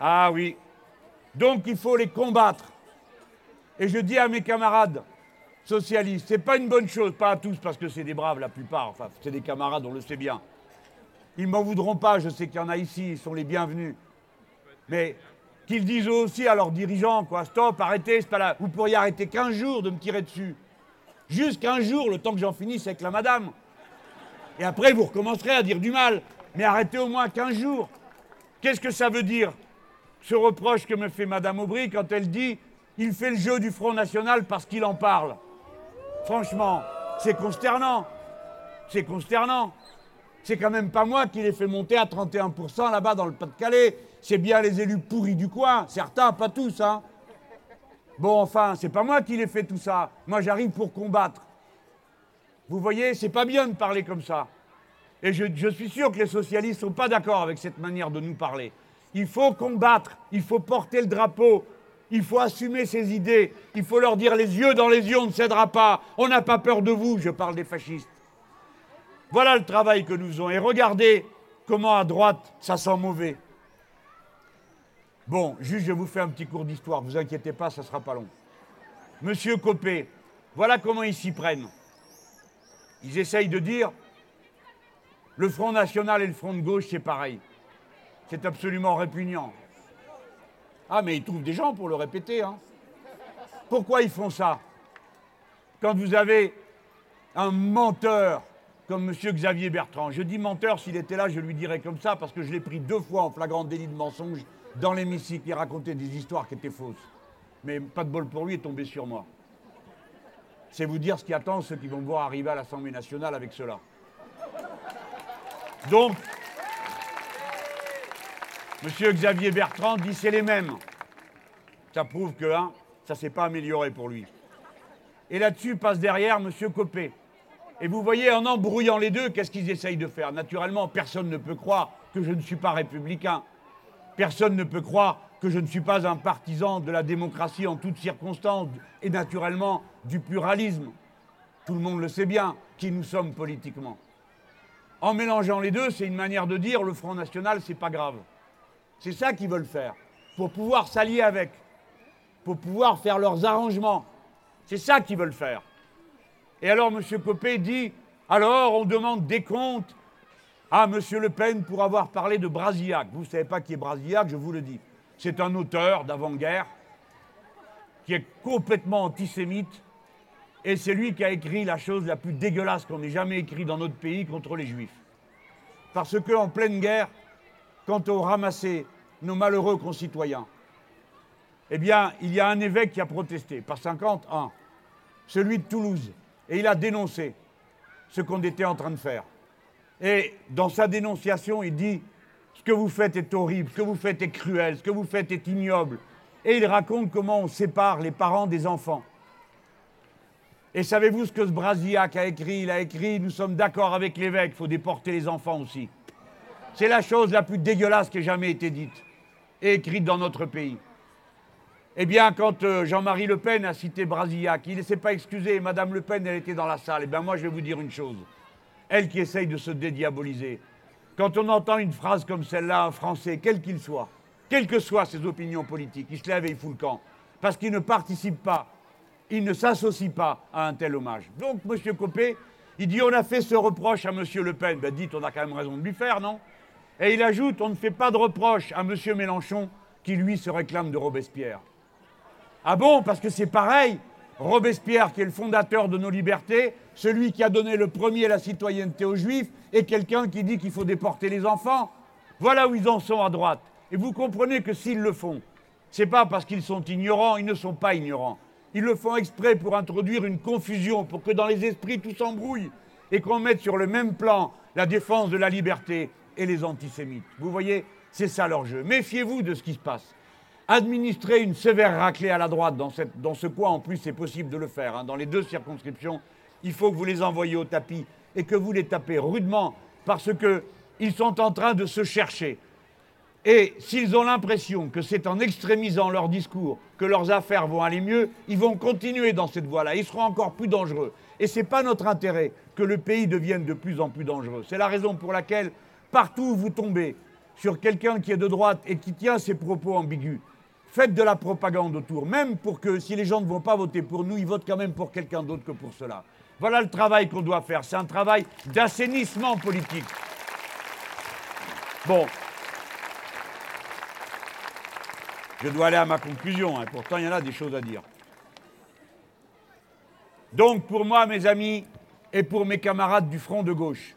Ah oui. Donc il faut les combattre. Et je dis à mes camarades socialistes, c'est pas une bonne chose, pas à tous parce que c'est des braves la plupart, enfin c'est des camarades, on le sait bien. Ils m'en voudront pas, je sais qu'il y en a ici, ils sont les bienvenus. Mais qu'ils disent aussi à leurs dirigeants, quoi, stop, arrêtez, c'est pas là. Vous pourriez arrêter 15 jours de me tirer dessus. Juste 15 jours, le temps que j'en finisse avec la madame. Et après, vous recommencerez à dire du mal. Mais arrêtez au moins 15 jours. Qu'est-ce que ça veut dire, ce reproche que me fait Madame Aubry quand elle dit il fait le jeu du Front National parce qu'il en parle? Franchement, c'est consternant. C'est consternant. C'est quand même pas moi qui l'ai fait monter à 31% là-bas dans le Pas-de-Calais c'est bien les élus pourris du coin, certains, pas tous, hein. Bon, enfin, c'est pas moi qui l'ai fait tout ça. Moi, j'arrive pour combattre. Vous voyez, c'est pas bien de parler comme ça. Et je, je suis sûr que les socialistes ne sont pas d'accord avec cette manière de nous parler. Il faut combattre, il faut porter le drapeau, il faut assumer ses idées, il faut leur dire les yeux dans les yeux, on ne cédera pas, on n'a pas peur de vous, je parle des fascistes. Voilà le travail que nous faisons. Et regardez comment à droite, ça sent mauvais. Bon, juste, je vous fais un petit cours d'histoire, vous inquiétez pas, ça ne sera pas long. Monsieur Copé, voilà comment ils s'y prennent. Ils essayent de dire le Front National et le Front de gauche, c'est pareil. C'est absolument répugnant. Ah, mais ils trouvent des gens pour le répéter. Hein. Pourquoi ils font ça? Quand vous avez un menteur comme M. Xavier Bertrand, je dis menteur, s'il était là, je lui dirais comme ça, parce que je l'ai pris deux fois en flagrant délit de mensonge dans l'hémicycle, il racontait des histoires qui étaient fausses. Mais pas de bol pour lui, est tombé sur moi. C'est vous dire ce qui attend ceux qui vont voir arriver à l'Assemblée nationale avec cela. Donc, M. Xavier Bertrand dit c'est les mêmes. Ça prouve que hein, ça ne s'est pas amélioré pour lui. Et là-dessus passe derrière M. Copé. Et vous voyez, en embrouillant les deux, qu'est-ce qu'ils essayent de faire? Naturellement, personne ne peut croire que je ne suis pas républicain. Personne ne peut croire que je ne suis pas un partisan de la démocratie en toutes circonstances et naturellement du pluralisme. Tout le monde le sait bien, qui nous sommes politiquement. En mélangeant les deux, c'est une manière de dire le Front National, c'est pas grave. C'est ça qu'ils veulent faire, pour pouvoir s'allier avec, pour pouvoir faire leurs arrangements. C'est ça qu'ils veulent faire. Et alors M. Copé dit alors on demande des comptes ah, Monsieur Le Pen pour avoir parlé de Brasillac. Vous ne savez pas qui est Brasillac, je vous le dis. C'est un auteur d'avant-guerre qui est complètement antisémite et c'est lui qui a écrit la chose la plus dégueulasse qu'on ait jamais écrite dans notre pays contre les juifs. Parce qu'en pleine guerre, quand on ramassait nos malheureux concitoyens, eh bien, il y a un évêque qui a protesté, par 51. celui de Toulouse. Et il a dénoncé ce qu'on était en train de faire. Et dans sa dénonciation, il dit Ce que vous faites est horrible, ce que vous faites est cruel, ce que vous faites est ignoble. Et il raconte comment on sépare les parents des enfants. Et savez-vous ce que ce Brasillac a écrit? Il a écrit Nous sommes d'accord avec l'évêque, il faut déporter les enfants aussi. C'est la chose la plus dégueulasse qui ait jamais été dite et écrite dans notre pays. Eh bien, quand euh, Jean-Marie Le Pen a cité Brasillac, il ne s'est pas excusé. Madame Le Pen, elle était dans la salle. Eh bien, moi, je vais vous dire une chose. Elle qui essaye de se dédiaboliser. Quand on entend une phrase comme celle-là, un Français, quel qu'il soit, quelles que soient ses opinions politiques, il se lève et il fout le camp. Parce qu'il ne participe pas, il ne s'associe pas à un tel hommage. Donc, M. Copé, il dit on a fait ce reproche à M. Le Pen. Ben, dites, on a quand même raison de lui faire, non? Et il ajoute on ne fait pas de reproche à M. Mélenchon qui, lui, se réclame de Robespierre. Ah bon Parce que c'est pareil. Robespierre, qui est le fondateur de nos libertés, celui qui a donné le premier la citoyenneté aux Juifs, est quelqu'un qui dit qu'il faut déporter les enfants. Voilà où ils en sont à droite. Et vous comprenez que s'ils le font, c'est pas parce qu'ils sont ignorants, ils ne sont pas ignorants. Ils le font exprès pour introduire une confusion, pour que dans les esprits tout s'embrouille et qu'on mette sur le même plan la défense de la liberté et les antisémites. Vous voyez, c'est ça leur jeu. Méfiez-vous de ce qui se passe administrer une sévère raclée à la droite, dans, cette, dans ce coin en plus c'est possible de le faire, hein. dans les deux circonscriptions, il faut que vous les envoyiez au tapis et que vous les tapez rudement parce qu'ils sont en train de se chercher. Et s'ils ont l'impression que c'est en extrémisant leur discours que leurs affaires vont aller mieux, ils vont continuer dans cette voie-là. Ils seront encore plus dangereux. Et ce n'est pas notre intérêt que le pays devienne de plus en plus dangereux. C'est la raison pour laquelle, partout où vous tombez sur quelqu'un qui est de droite et qui tient ses propos ambigus, Faites de la propagande autour, même pour que si les gens ne vont pas voter pour nous, ils votent quand même pour quelqu'un d'autre que pour cela. Voilà le travail qu'on doit faire. C'est un travail d'assainissement politique. Bon. Je dois aller à ma conclusion, hein. pourtant il y en a des choses à dire. Donc pour moi, mes amis, et pour mes camarades du Front de gauche,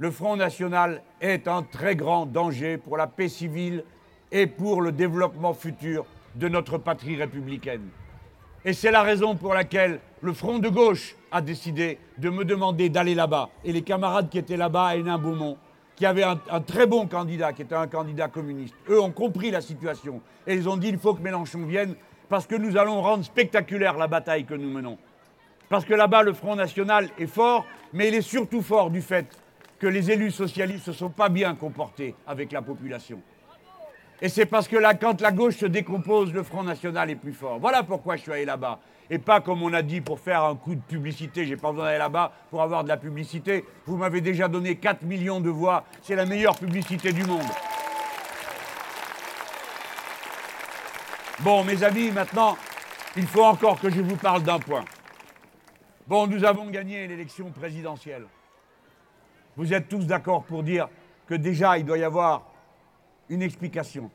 le Front national est un très grand danger pour la paix civile et pour le développement futur de notre patrie républicaine. Et c'est la raison pour laquelle le Front de gauche a décidé de me demander d'aller là-bas. Et les camarades qui étaient là-bas à Hénin-Beaumont, qui avaient un, très bon candidat, qui était un candidat communiste, eux ont compris la situation. Et ils ont dit il faut que Mélenchon vienne parce que nous allons rendre spectaculaire la bataille que nous menons. Parce que là-bas, le Front National est fort, mais il est surtout fort du fait que les élus socialistes ne se sont pas bien comportés avec la population. Et c'est parce que là, quand la gauche se décompose, le Front National est plus fort. Voilà pourquoi je suis allé là-bas. Et pas comme on a dit pour faire un coup de publicité. J'ai pas besoin d'aller là-bas pour avoir de la publicité. Vous m'avez déjà donné 4 millions de voix. C'est la meilleure publicité du monde. Bon, mes amis, maintenant, il faut encore que je vous parle d'un point. Bon, nous avons gagné l'élection présidentielle. Vous êtes tous d'accord pour dire que déjà, il doit y avoir une explication.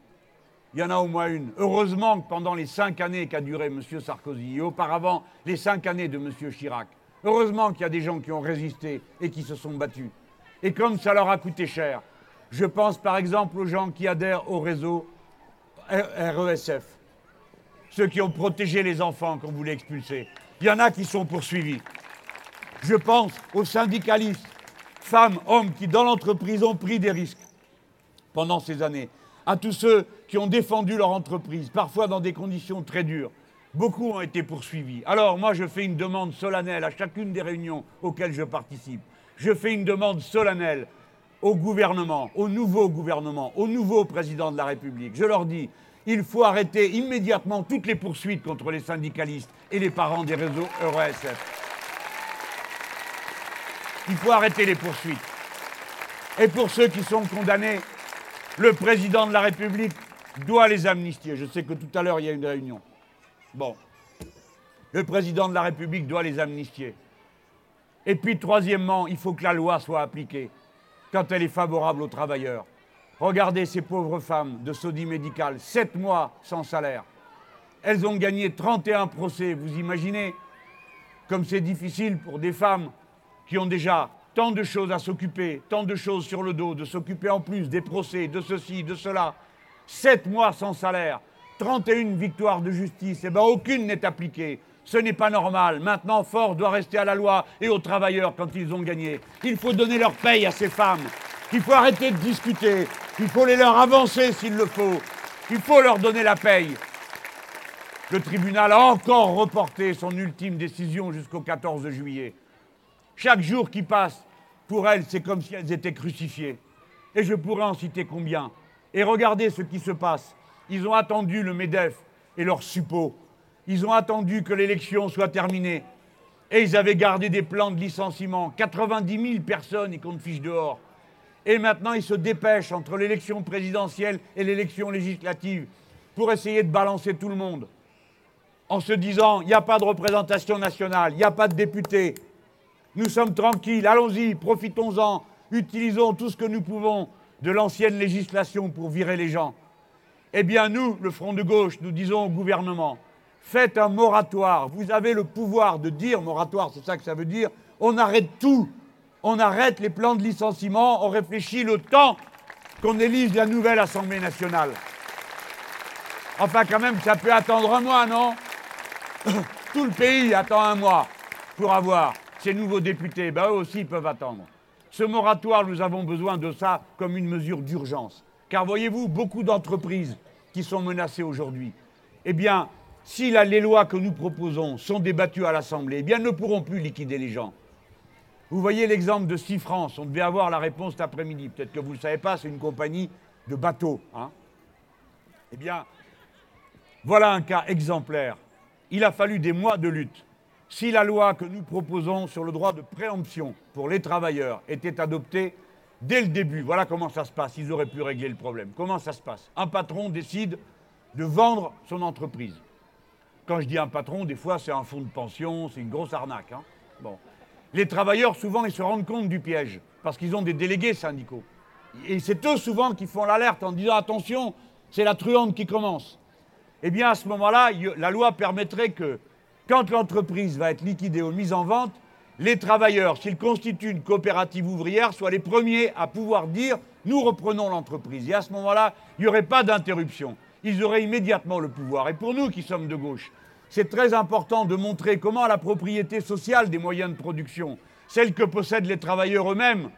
Il y en a au moins une. Heureusement que pendant les cinq années qu'a duré M. Sarkozy et auparavant les cinq années de M. Chirac, heureusement qu'il y a des gens qui ont résisté et qui se sont battus. Et comme ça leur a coûté cher, je pense par exemple aux gens qui adhèrent au réseau RESF, ceux qui ont protégé les enfants qu'on voulait expulser. Il y en a qui sont poursuivis. Je pense aux syndicalistes, femmes, hommes qui dans l'entreprise ont pris des risques pendant ces années, à tous ceux qui ont défendu leur entreprise, parfois dans des conditions très dures. Beaucoup ont été poursuivis. Alors moi, je fais une demande solennelle à chacune des réunions auxquelles je participe. Je fais une demande solennelle au gouvernement, au nouveau gouvernement, au nouveau président de la République. Je leur dis, il faut arrêter immédiatement toutes les poursuites contre les syndicalistes et les parents des réseaux EuroSF. Il faut arrêter les poursuites. Et pour ceux qui sont condamnés, le président de la République doit les amnistier. Je sais que tout à l'heure, il y a une réunion. Bon. Le président de la République doit les amnistier. Et puis, troisièmement, il faut que la loi soit appliquée quand elle est favorable aux travailleurs. Regardez ces pauvres femmes de Saudi Médical, sept mois sans salaire. Elles ont gagné 31 procès. Vous imaginez comme c'est difficile pour des femmes qui ont déjà tant de choses à s'occuper, tant de choses sur le dos, de s'occuper en plus des procès, de ceci, de cela. Sept mois sans salaire, 31 victoires de justice, et eh bien aucune n'est appliquée. Ce n'est pas normal. Maintenant, Ford doit rester à la loi et aux travailleurs quand ils ont gagné. Il faut donner leur paye à ces femmes. Il faut arrêter de discuter. Il faut les leur avancer s'il le faut. Il faut leur donner la paye. Le tribunal a encore reporté son ultime décision jusqu'au 14 juillet. Chaque jour qui passe, pour elles, c'est comme si elles étaient crucifiées. Et je pourrais en citer combien. Et regardez ce qui se passe. Ils ont attendu le MEDEF et leur suppôt. Ils ont attendu que l'élection soit terminée. Et ils avaient gardé des plans de licenciement. 90 000 personnes, ils comptent fiche dehors. Et maintenant, ils se dépêchent entre l'élection présidentielle et l'élection législative pour essayer de balancer tout le monde. En se disant, il n'y a pas de représentation nationale, il n'y a pas de députés. Nous sommes tranquilles, allons-y, profitons-en, utilisons tout ce que nous pouvons de l'ancienne législation pour virer les gens. Eh bien, nous, le Front de gauche, nous disons au gouvernement, faites un moratoire. Vous avez le pouvoir de dire, moratoire, c'est ça que ça veut dire, on arrête tout. On arrête les plans de licenciement, on réfléchit le temps qu'on élise la nouvelle Assemblée nationale. Enfin, quand même, ça peut attendre un mois, non? Tout le pays attend un mois pour avoir ces nouveaux députés. Ben, eux aussi, peuvent attendre. Ce moratoire, nous avons besoin de ça comme une mesure d'urgence. Car voyez-vous, beaucoup d'entreprises qui sont menacées aujourd'hui, eh bien, si les lois que nous proposons sont débattues à l'Assemblée, eh bien, ne pourront plus liquider les gens. Vous voyez l'exemple de Sifrance. On devait avoir la réponse cet après-midi. Peut-être que vous ne le savez pas, c'est une compagnie de bateaux. Hein. eh bien, voilà un cas exemplaire. Il a fallu des mois de lutte. Si la loi que nous proposons sur le droit de préemption pour les travailleurs était adoptée dès le début, voilà comment ça se passe. Ils auraient pu régler le problème. Comment ça se passe? Un patron décide de vendre son entreprise. Quand je dis un patron, des fois c'est un fonds de pension, c'est une grosse arnaque. Hein. Les travailleurs, souvent, ils se rendent compte du piège, parce qu'ils ont des délégués syndicaux. Et c'est eux souvent qui font l'alerte en disant attention, c'est la truande qui commence. Eh bien, à ce moment-là, la loi permettrait que, quand l'entreprise va être liquidée ou mise en vente, les travailleurs, s'ils constituent une coopérative ouvrière, soient les premiers à pouvoir dire nous reprenons l'entreprise. Et à ce moment-là, il n'y aurait pas d'interruption ils auraient immédiatement le pouvoir. Et pour nous qui sommes de gauche, c'est très important de montrer comment la propriété sociale des moyens de production, celle que possèdent les travailleurs eux-mêmes,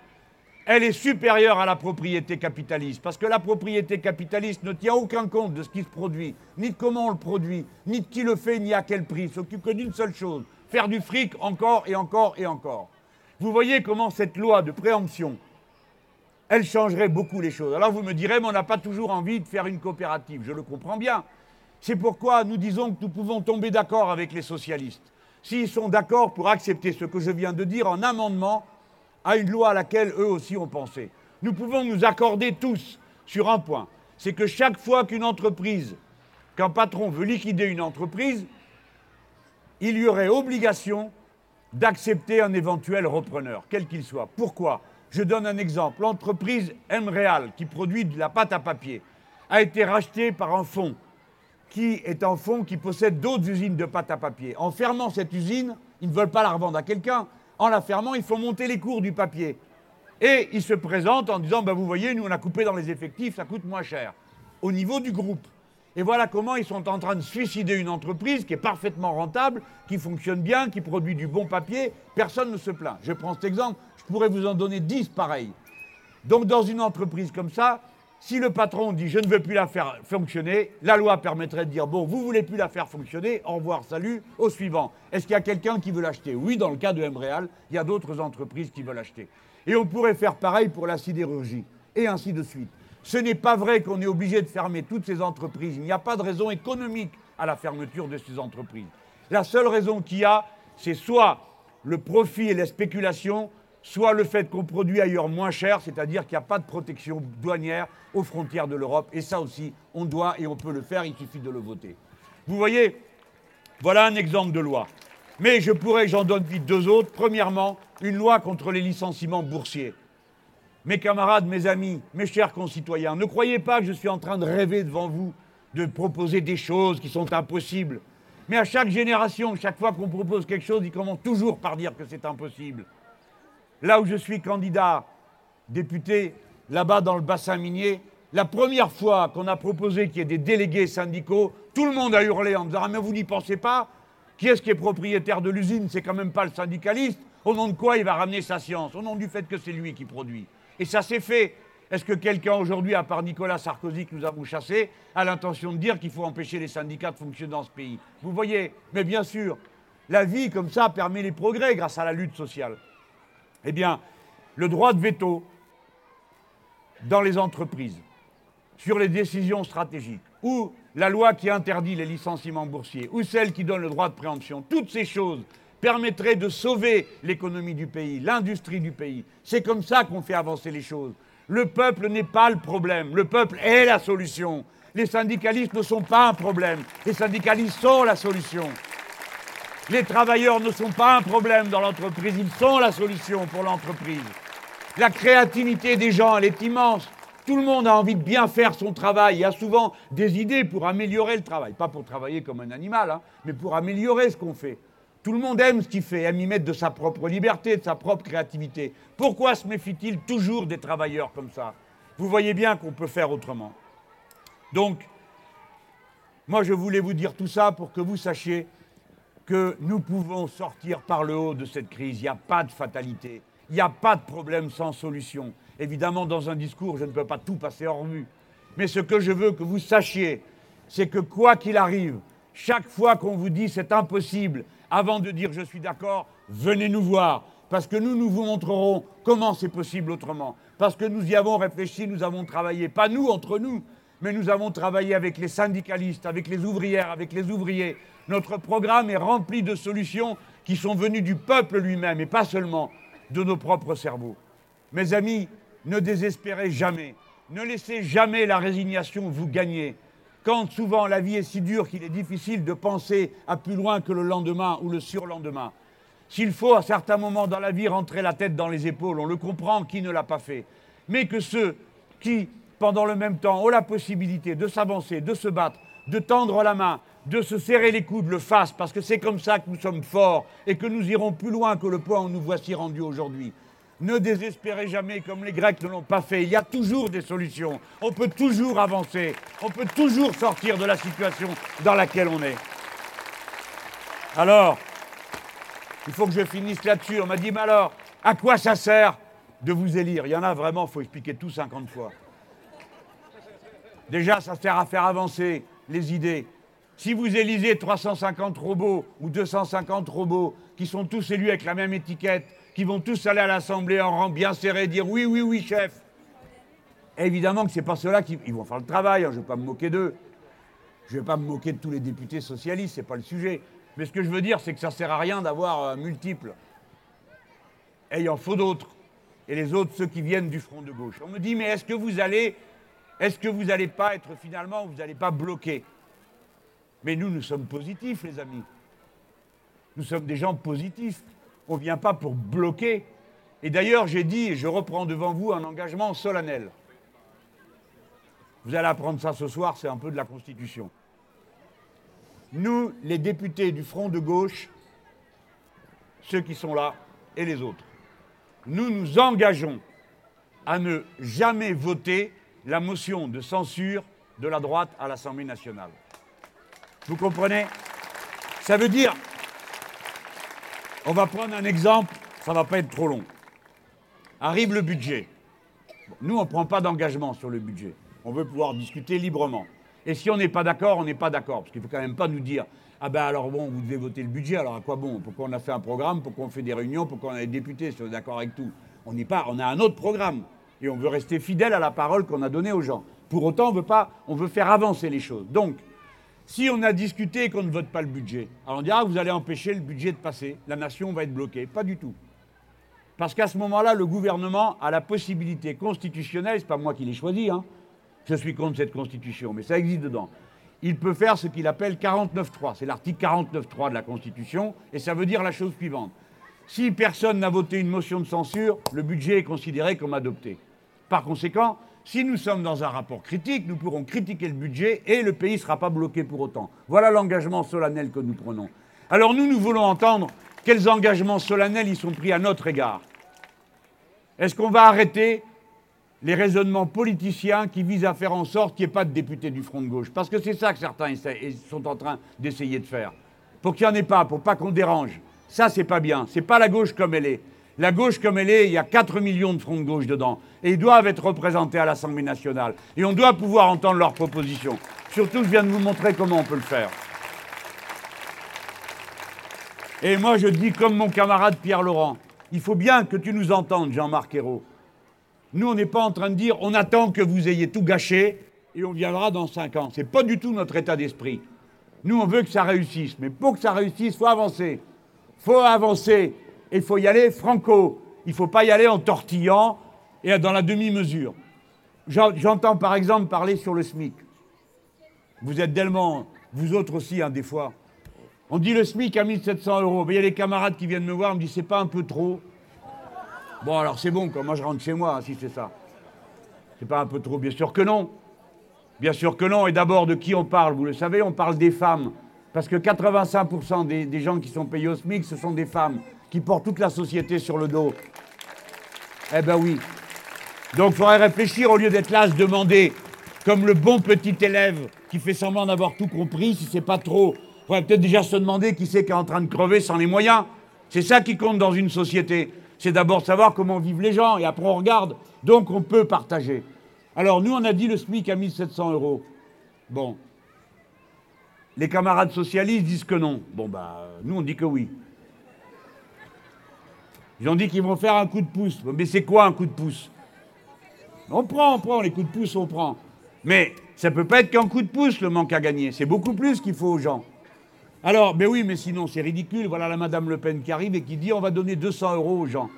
elle est supérieure à la propriété capitaliste. Parce que la propriété capitaliste ne tient aucun compte de ce qui se produit, ni de comment on le produit, ni de qui le fait, ni à quel prix. S'occupe que d'une seule chose, faire du fric encore et encore et encore. Vous voyez comment cette loi de préemption, elle changerait beaucoup les choses. Alors vous me direz, mais on n'a pas toujours envie de faire une coopérative. Je le comprends bien. C'est pourquoi nous disons que nous pouvons tomber d'accord avec les socialistes. S'ils sont d'accord pour accepter ce que je viens de dire en amendement à une loi à laquelle eux aussi ont pensé. Nous pouvons nous accorder tous sur un point. C'est que chaque fois qu'une entreprise, qu'un patron veut liquider une entreprise, il y aurait obligation d'accepter un éventuel repreneur, quel qu'il soit. Pourquoi? Je donne un exemple. L'entreprise Mreal, qui produit de la pâte à papier, a été rachetée par un fonds qui est un fonds qui possède d'autres usines de pâte à papier. En fermant cette usine, ils ne veulent pas la revendre à quelqu'un. En la fermant, il faut monter les cours du papier. Et ils se présentent en disant, ben vous voyez, nous on a coupé dans les effectifs, ça coûte moins cher. Au niveau du groupe. Et voilà comment ils sont en train de suicider une entreprise qui est parfaitement rentable, qui fonctionne bien, qui produit du bon papier. Personne ne se plaint. Je prends cet exemple, je pourrais vous en donner dix pareils. Donc dans une entreprise comme ça, si le patron dit je ne veux plus la faire fonctionner, la loi permettrait de dire bon, vous voulez plus la faire fonctionner, au revoir, salut, au suivant. Est-ce qu'il y a quelqu'un qui veut l'acheter? Oui, dans le cas de Mreal, il y a d'autres entreprises qui veulent acheter. Et on pourrait faire pareil pour la sidérurgie, et ainsi de suite. Ce n'est pas vrai qu'on est obligé de fermer toutes ces entreprises. Il n'y a pas de raison économique à la fermeture de ces entreprises. La seule raison qu'il y a, c'est soit le profit et la spéculation, soit le fait qu'on produit ailleurs moins cher, c'est-à-dire qu'il n'y a pas de protection douanière aux frontières de l'Europe. Et ça aussi, on doit et on peut le faire, il suffit de le voter. Vous voyez, voilà un exemple de loi. Mais je pourrais, j'en donne vite deux autres. Premièrement, une loi contre les licenciements boursiers. Mes camarades, mes amis, mes chers concitoyens, ne croyez pas que je suis en train de rêver devant vous, de proposer des choses qui sont impossibles. Mais à chaque génération, chaque fois qu'on propose quelque chose, ils commencent toujours par dire que c'est impossible. Là où je suis candidat député, là-bas dans le bassin minier, la première fois qu'on a proposé qu'il y ait des délégués syndicaux, tout le monde a hurlé en disant Ah, mais vous n'y pensez pas? Qui est-ce qui est propriétaire de l'usine? C'est quand même pas le syndicaliste. Au nom de quoi il va ramener sa science? Au nom du fait que c'est lui qui produit. Et ça s'est fait. Est-ce que quelqu'un aujourd'hui, à part Nicolas Sarkozy que nous avons chassé, a l'intention de dire qu'il faut empêcher les syndicats de fonctionner dans ce pays? Vous voyez Mais bien sûr, la vie comme ça permet les progrès grâce à la lutte sociale. Eh bien, le droit de veto dans les entreprises sur les décisions stratégiques, ou la loi qui interdit les licenciements boursiers, ou celle qui donne le droit de préemption, toutes ces choses permettraient de sauver l'économie du pays, l'industrie du pays. C'est comme ça qu'on fait avancer les choses. Le peuple n'est pas le problème, le peuple est la solution. Les syndicalistes ne sont pas un problème, les syndicalistes sont la solution. Les travailleurs ne sont pas un problème dans l'entreprise, ils sont la solution pour l'entreprise. La créativité des gens, elle est immense. Tout le monde a envie de bien faire son travail. Il y a souvent des idées pour améliorer le travail. Pas pour travailler comme un animal, hein, mais pour améliorer ce qu'on fait. Tout le monde aime ce qu'il fait, aime y mettre de sa propre liberté, de sa propre créativité. Pourquoi se méfie-t-il toujours des travailleurs comme ça? Vous voyez bien qu'on peut faire autrement. Donc, moi je voulais vous dire tout ça pour que vous sachiez que nous pouvons sortir par le haut de cette crise. Il n'y a pas de fatalité. Il n'y a pas de problème sans solution. Évidemment, dans un discours, je ne peux pas tout passer en revue. Mais ce que je veux que vous sachiez, c'est que quoi qu'il arrive, chaque fois qu'on vous dit c'est impossible, avant de dire je suis d'accord, venez nous voir. Parce que nous, nous vous montrerons comment c'est possible autrement. Parce que nous y avons réfléchi, nous avons travaillé, pas nous entre nous, mais nous avons travaillé avec les syndicalistes, avec les ouvrières, avec les ouvriers. Notre programme est rempli de solutions qui sont venues du peuple lui-même et pas seulement de nos propres cerveaux. Mes amis, ne désespérez jamais. Ne laissez jamais la résignation vous gagner. Quand souvent la vie est si dure qu'il est difficile de penser à plus loin que le lendemain ou le surlendemain. S'il faut à certains moments dans la vie rentrer la tête dans les épaules, on le comprend qui ne l'a pas fait. Mais que ceux qui pendant le même temps, ont la possibilité de s'avancer, de se battre, de tendre la main, de se serrer les coudes, le fassent, parce que c'est comme ça que nous sommes forts et que nous irons plus loin que le point où nous voici rendus aujourd'hui. Ne désespérez jamais comme les Grecs ne l'ont pas fait. Il y a toujours des solutions. On peut toujours avancer. On peut toujours sortir de la situation dans laquelle on est. Alors, il faut que je finisse là-dessus. On m'a dit, mais alors, à quoi ça sert de vous élire? Il y en a vraiment, il faut expliquer tout 50 fois. Déjà, ça sert à faire avancer les idées. Si vous élisez 350 robots ou 250 robots qui sont tous élus avec la même étiquette, qui vont tous aller à l'Assemblée en rang bien serré, dire oui, oui, oui, chef, évidemment que ce n'est pas ceux-là qui vont faire le travail, hein, je ne vais pas me moquer d'eux. Je ne vais pas me moquer de tous les députés socialistes, ce n'est pas le sujet. Mais ce que je veux dire, c'est que ça ne sert à rien d'avoir euh, multiples. Et il en faut d'autres. Et les autres, ceux qui viennent du front de gauche. On me dit, mais est-ce que vous allez est-ce que vous n'allez pas être finalement, vous n'allez pas bloquer? Mais nous, nous sommes positifs, les amis. Nous sommes des gens positifs. On ne vient pas pour bloquer. Et d'ailleurs, j'ai dit, et je reprends devant vous un engagement solennel. Vous allez apprendre ça ce soir, c'est un peu de la Constitution. Nous, les députés du Front de gauche, ceux qui sont là et les autres, nous nous engageons à ne jamais voter la motion de censure de la droite à l'Assemblée nationale. Vous comprenez? Ça veut dire, on va prendre un exemple, ça ne va pas être trop long. Arrive le budget. nous, on ne prend pas d'engagement sur le budget. On veut pouvoir discuter librement. Et si on n'est pas d'accord, on n'est pas d'accord. Parce qu'il ne faut quand même pas nous dire Ah ben alors bon, vous devez voter le budget, alors à quoi bon? Pourquoi on a fait un programme? Pourquoi on fait des réunions? Pourquoi on a des députés? Si on est d'accord avec tout On n'est pas, on a un autre programme et on veut rester fidèle à la parole qu'on a donnée aux gens. Pour autant, on veut, pas, on veut faire avancer les choses. Donc, si on a discuté et qu'on ne vote pas le budget, alors on dira que vous allez empêcher le budget de passer, la nation va être bloquée. Pas du tout. Parce qu'à ce moment-là, le gouvernement a la possibilité constitutionnelle, c'est pas moi qui l'ai choisi, hein, je suis contre cette constitution, mais ça existe dedans. Il peut faire ce qu'il appelle 49.3, c'est l'article 49.3 de la Constitution, et ça veut dire la chose suivante. Si personne n'a voté une motion de censure, le budget est considéré comme adopté. Par conséquent, si nous sommes dans un rapport critique, nous pourrons critiquer le budget et le pays ne sera pas bloqué pour autant. Voilà l'engagement solennel que nous prenons. Alors nous, nous voulons entendre quels engagements solennels ils sont pris à notre égard. Est-ce qu'on va arrêter les raisonnements politiciens qui visent à faire en sorte qu'il n'y ait pas de députés du Front de gauche? Parce que c'est ça que certains sont en train d'essayer de faire. pour qu'il n'y en ait pas, pour pas qu'on dérange. Ça, c'est pas bien. C'est pas la gauche comme elle est. La gauche comme elle est, il y a 4 millions de fronts de gauche dedans. Et ils doivent être représentés à l'Assemblée nationale. Et on doit pouvoir entendre leurs propositions. Surtout, je viens de vous montrer comment on peut le faire. Et moi, je dis comme mon camarade Pierre Laurent, il faut bien que tu nous entendes, Jean-Marc Ayrault. Nous, on n'est pas en train de dire on attend que vous ayez tout gâché et on viendra dans 5 ans. Ce n'est pas du tout notre état d'esprit. Nous, on veut que ça réussisse. Mais pour que ça réussisse, il faut avancer. Il faut avancer. Il faut y aller franco. Il ne faut pas y aller en tortillant et dans la demi-mesure. J'entends par exemple parler sur le SMIC. Vous êtes tellement, vous autres aussi, hein, des fois. On dit le SMIC à 1700 euros. Il y a des camarades qui viennent me voir, me disent c'est pas un peu trop. Bon, alors c'est bon, quand moi je rentre chez moi, si c'est ça. C'est pas un peu trop, bien sûr que non. Bien sûr que non. Et d'abord, de qui on parle? Vous le savez, on parle des femmes. Parce que 85% des, des, gens qui sont payés au SMIC, ce sont des femmes qui portent toute la société sur le dos. Eh ben oui. Donc il faudrait réfléchir au lieu d'être là à se demander, comme le bon petit élève qui fait semblant d'avoir tout compris, si c'est pas trop. Il faudrait peut-être déjà se demander qui c'est qui est en train de crever sans les moyens. C'est ça qui compte dans une société. C'est d'abord savoir comment vivent les gens et après on regarde. Donc on peut partager. Alors nous, on a dit le SMIC à 1700 euros. Bon. Les camarades socialistes disent que non. Bon, bah, nous, on dit que oui. Ils ont dit qu'ils vont faire un coup de pouce. Mais c'est quoi un coup de pouce? On prend, on prend, les coups de pouce, on prend. Mais ça ne peut pas être qu'un coup de pouce, le manque à gagner. C'est beaucoup plus qu'il faut aux gens. Alors, ben oui, mais sinon, c'est ridicule. Voilà la Madame Le Pen qui arrive et qui dit on va donner 200 euros aux gens.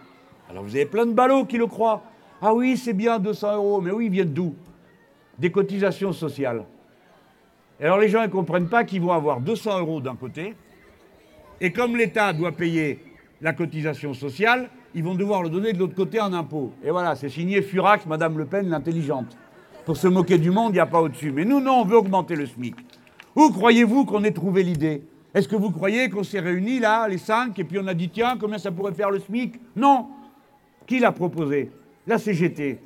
Alors vous avez plein de ballots qui le croient. Ah oui, c'est bien 200 euros. Mais oui, ils viennent d'où? Des cotisations sociales. Alors les gens ne comprennent pas qu'ils vont avoir 200 euros d'un côté. Et comme l'État doit payer la cotisation sociale, ils vont devoir le donner de l'autre côté en impôt. Et voilà, c'est signé Furax, Madame Le Pen, l'intelligente. Pour se moquer du monde, il n'y a pas au-dessus. Mais nous, non, on veut augmenter le SMIC. Où croyez-vous qu'on ait trouvé l'idée? Est-ce que vous croyez qu'on s'est réunis là, les cinq, et puis on a dit tiens, combien ça pourrait faire le SMIC? Non. Qui l'a proposé? La CGT.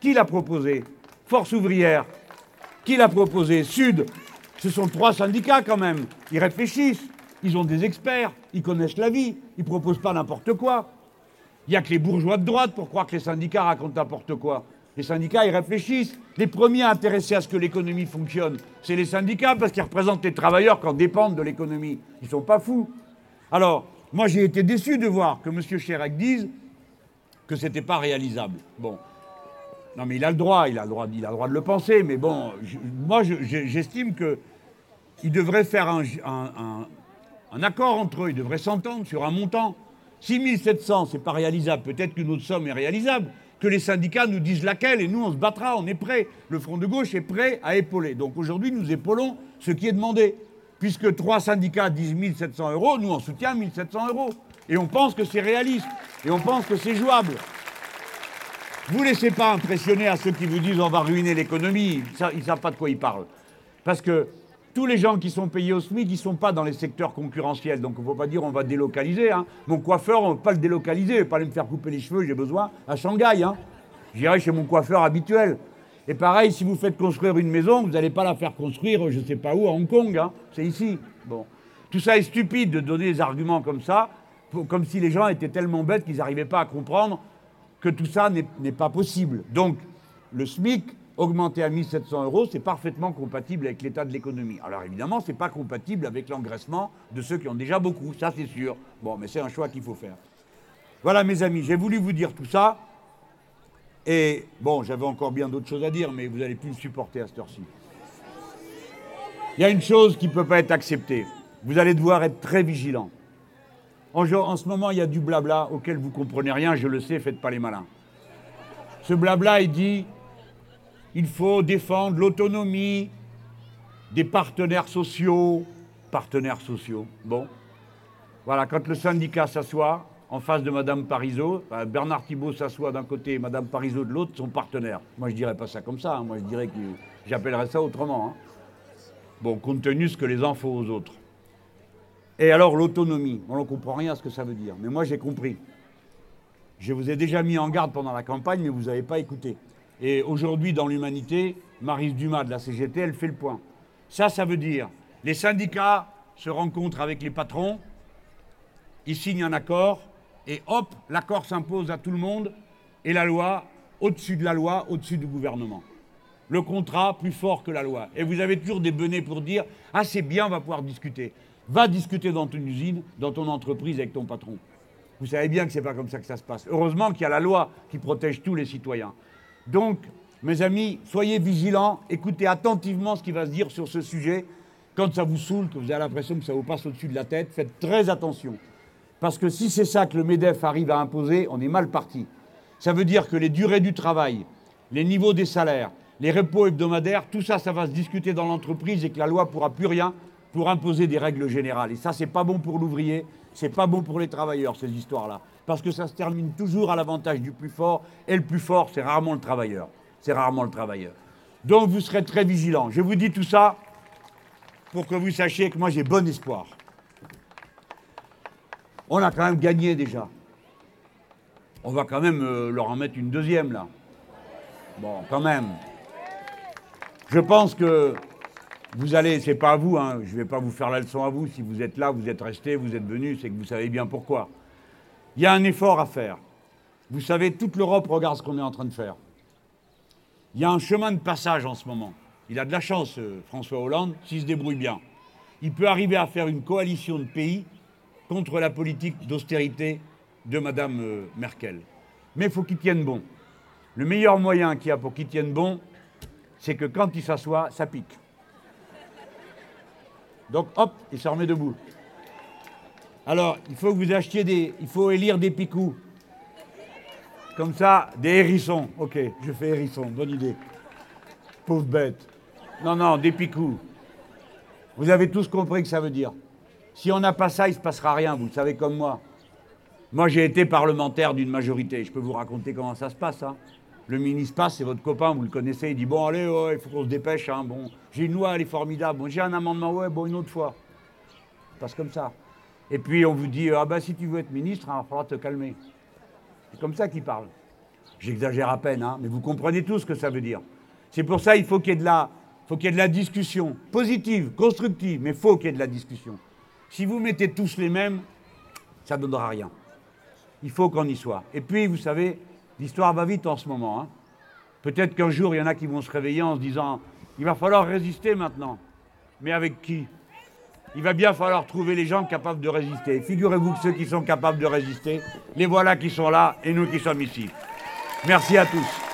Qui l'a proposé? Force ouvrière. Qui l'a proposé? Sud. Ce sont trois syndicats quand même. Ils réfléchissent. Ils ont des experts. Ils connaissent la vie. Ils proposent pas n'importe quoi. Il n'y a que les bourgeois de droite pour croire que les syndicats racontent n'importe quoi. Les syndicats, ils réfléchissent. Les premiers intéressés à ce que l'économie fonctionne, c'est les syndicats, parce qu'ils représentent les travailleurs qui en dépendent de l'économie. Ils ne sont pas fous. Alors, moi, j'ai été déçu de voir que M. Chirac dise que ce n'était pas réalisable. Bon. Non, mais il a le droit, il a le droit, de le penser, mais bon, moi, j'estime qu'il devrait faire un, accord entre eux, ils devraient s'entendre sur un montant. 6700, c'est pas réalisable, peut-être qu'une autre somme est réalisable, que les syndicats nous disent laquelle, et nous, on se battra, on est prêt. Le Front de gauche est prêt à épauler. Donc aujourd'hui, nous épaulons ce qui est demandé. Puisque trois syndicats disent 1700 euros, nous, on soutient 1700 euros. Et on pense que c'est réaliste. Et on pense que c'est jouable. Vous ne laissez pas impressionner à ceux qui vous disent on va ruiner l'économie. Ils ne savent pas de quoi ils parlent. Parce que tous les gens qui sont payés au SMIC, ils ne sont pas dans les secteurs concurrentiels. Donc il ne faut pas dire on va délocaliser. Hein. Mon coiffeur, on ne va pas le délocaliser. Il ne va pas aller me faire couper les cheveux, j'ai besoin, à Shanghai. Hein. J'irai chez mon coiffeur habituel. Et pareil, si vous faites construire une maison, vous n'allez pas la faire construire, je ne sais pas où, à Hong Kong. Hein. C'est ici. Bon. Tout ça est stupide de donner des arguments comme ça, comme si les gens étaient tellement bêtes qu'ils n'arrivaient pas à comprendre que tout ça n'est pas possible. Donc, le SMIC, augmenter à 1700 euros, c'est parfaitement compatible avec l'état de l'économie. Alors évidemment, ce n'est pas compatible avec l'engraissement de ceux qui ont déjà beaucoup, ça c'est sûr. Bon, mais c'est un choix qu'il faut faire. Voilà mes amis, j'ai voulu vous dire tout ça. Et bon, j'avais encore bien d'autres choses à dire, mais vous n'allez plus me supporter à cette heure-ci. Il y a une chose qui ne peut pas être acceptée. Vous allez devoir être très vigilant. En, ce moment, il y a du blabla auquel vous comprenez rien, je le sais, faites pas les malins. Ce blabla, il dit il faut défendre l'autonomie des partenaires sociaux. Partenaires sociaux, bon. Voilà, quand le syndicat s'assoit en face de Mme Parisot, Bernard Thibault s'assoit d'un côté et Mme Parisot de l'autre, son partenaire. Moi, je dirais pas ça comme ça, hein. moi, je dirais que j'appellerais ça autrement. Hein. Bon, compte tenu ce que les uns font aux autres. Et alors, l'autonomie, on ne comprend rien à ce que ça veut dire, mais moi, j'ai compris. Je vous ai déjà mis en garde pendant la campagne, mais vous n'avez pas écouté. Et aujourd'hui, dans l'humanité, Marise Dumas de la CGT, elle fait le point. Ça, ça veut dire les syndicats se rencontre avec les patrons, ils signent un accord, et hop, l'accord s'impose à tout le monde, et la loi, au-dessus de la loi, au-dessus du gouvernement. Le contrat plus fort que la loi. Et vous avez toujours des benets pour dire Ah, c'est bien, on va pouvoir discuter. Va discuter dans ton usine, dans ton entreprise avec ton patron. Vous savez bien que ce n'est pas comme ça que ça se passe. Heureusement qu'il y a la loi qui protège tous les citoyens. Donc, mes amis, soyez vigilants, écoutez attentivement ce qui va se dire sur ce sujet. Quand ça vous saoule, que vous avez l'impression que ça vous passe au-dessus de la tête, faites très attention. Parce que si c'est ça que le MEDEF arrive à imposer, on est mal parti. Ça veut dire que les durées du travail, les niveaux des salaires, les repos hebdomadaires, tout ça, ça va se discuter dans l'entreprise et que la loi ne pourra plus rien pour imposer des règles générales. Et ça, c'est pas bon pour l'ouvrier, c'est pas bon pour les travailleurs, ces histoires-là. Parce que ça se termine toujours à l'avantage du plus fort, et le plus fort, c'est rarement le travailleur. C'est rarement le travailleur. Donc vous serez très vigilants. Je vous dis tout ça pour que vous sachiez que moi j'ai bon espoir. On a quand même gagné déjà. On va quand même euh, leur en mettre une deuxième là. Bon, quand même. Je pense que vous allez, c'est pas à vous, hein, je ne vais pas vous faire la leçon à vous. Si vous êtes là, vous êtes resté, vous êtes venu, c'est que vous savez bien pourquoi. Il y a un effort à faire. Vous savez, toute l'Europe regarde ce qu'on est en train de faire. Il y a un chemin de passage en ce moment. Il a de la chance, euh, François Hollande, s'il se débrouille bien. Il peut arriver à faire une coalition de pays contre la politique d'austérité de Mme euh, Merkel. Mais il faut qu'il tienne bon. Le meilleur moyen qu'il y a pour qu'il tienne bon, c'est que quand il s'assoit, ça pique. Donc hop, il se remet debout. Alors, il faut que vous achetiez des. Il faut élire des picous. Comme ça, des hérissons. Ok, je fais hérisson, bonne idée. Pauvre bête. Non, non, des picous. Vous avez tous compris que ça veut dire. Si on n'a pas ça, il ne se passera rien, vous le savez comme moi. Moi, j'ai été parlementaire d'une majorité. Je peux vous raconter comment ça se passe. Hein. Le ministre passe, c'est votre copain, vous le connaissez. Il dit Bon, allez, il faut qu'on se dépêche. Hein. Bon, j'ai une loi, elle est formidable. J'ai un amendement, ouais, bon, une autre fois. Ça passe comme ça. Et puis, on vous dit Ah, ben, si tu veux être ministre, hein, il va falloir te calmer. C'est comme ça qu'il parle. J'exagère à peine, hein, mais vous comprenez tout ce que ça veut dire. C'est pour ça qu'il faut qu'il y ait de la, faut qu'il y ait de la discussion, positive, constructive, mais faut qu'il y ait de la discussion. Si vous mettez tous les mêmes, ça ne donnera rien. Il faut qu'on y soit. Et puis, vous savez, l'histoire va vite en ce moment. Hein. Peut-être qu'un jour, il y en a qui vont se réveiller en se disant il va falloir résister maintenant. Mais avec qui? Il va bien falloir trouver les gens capables de résister. Figurez-vous que ceux qui sont capables de résister, les voilà qui sont là et nous qui sommes ici. Merci à tous.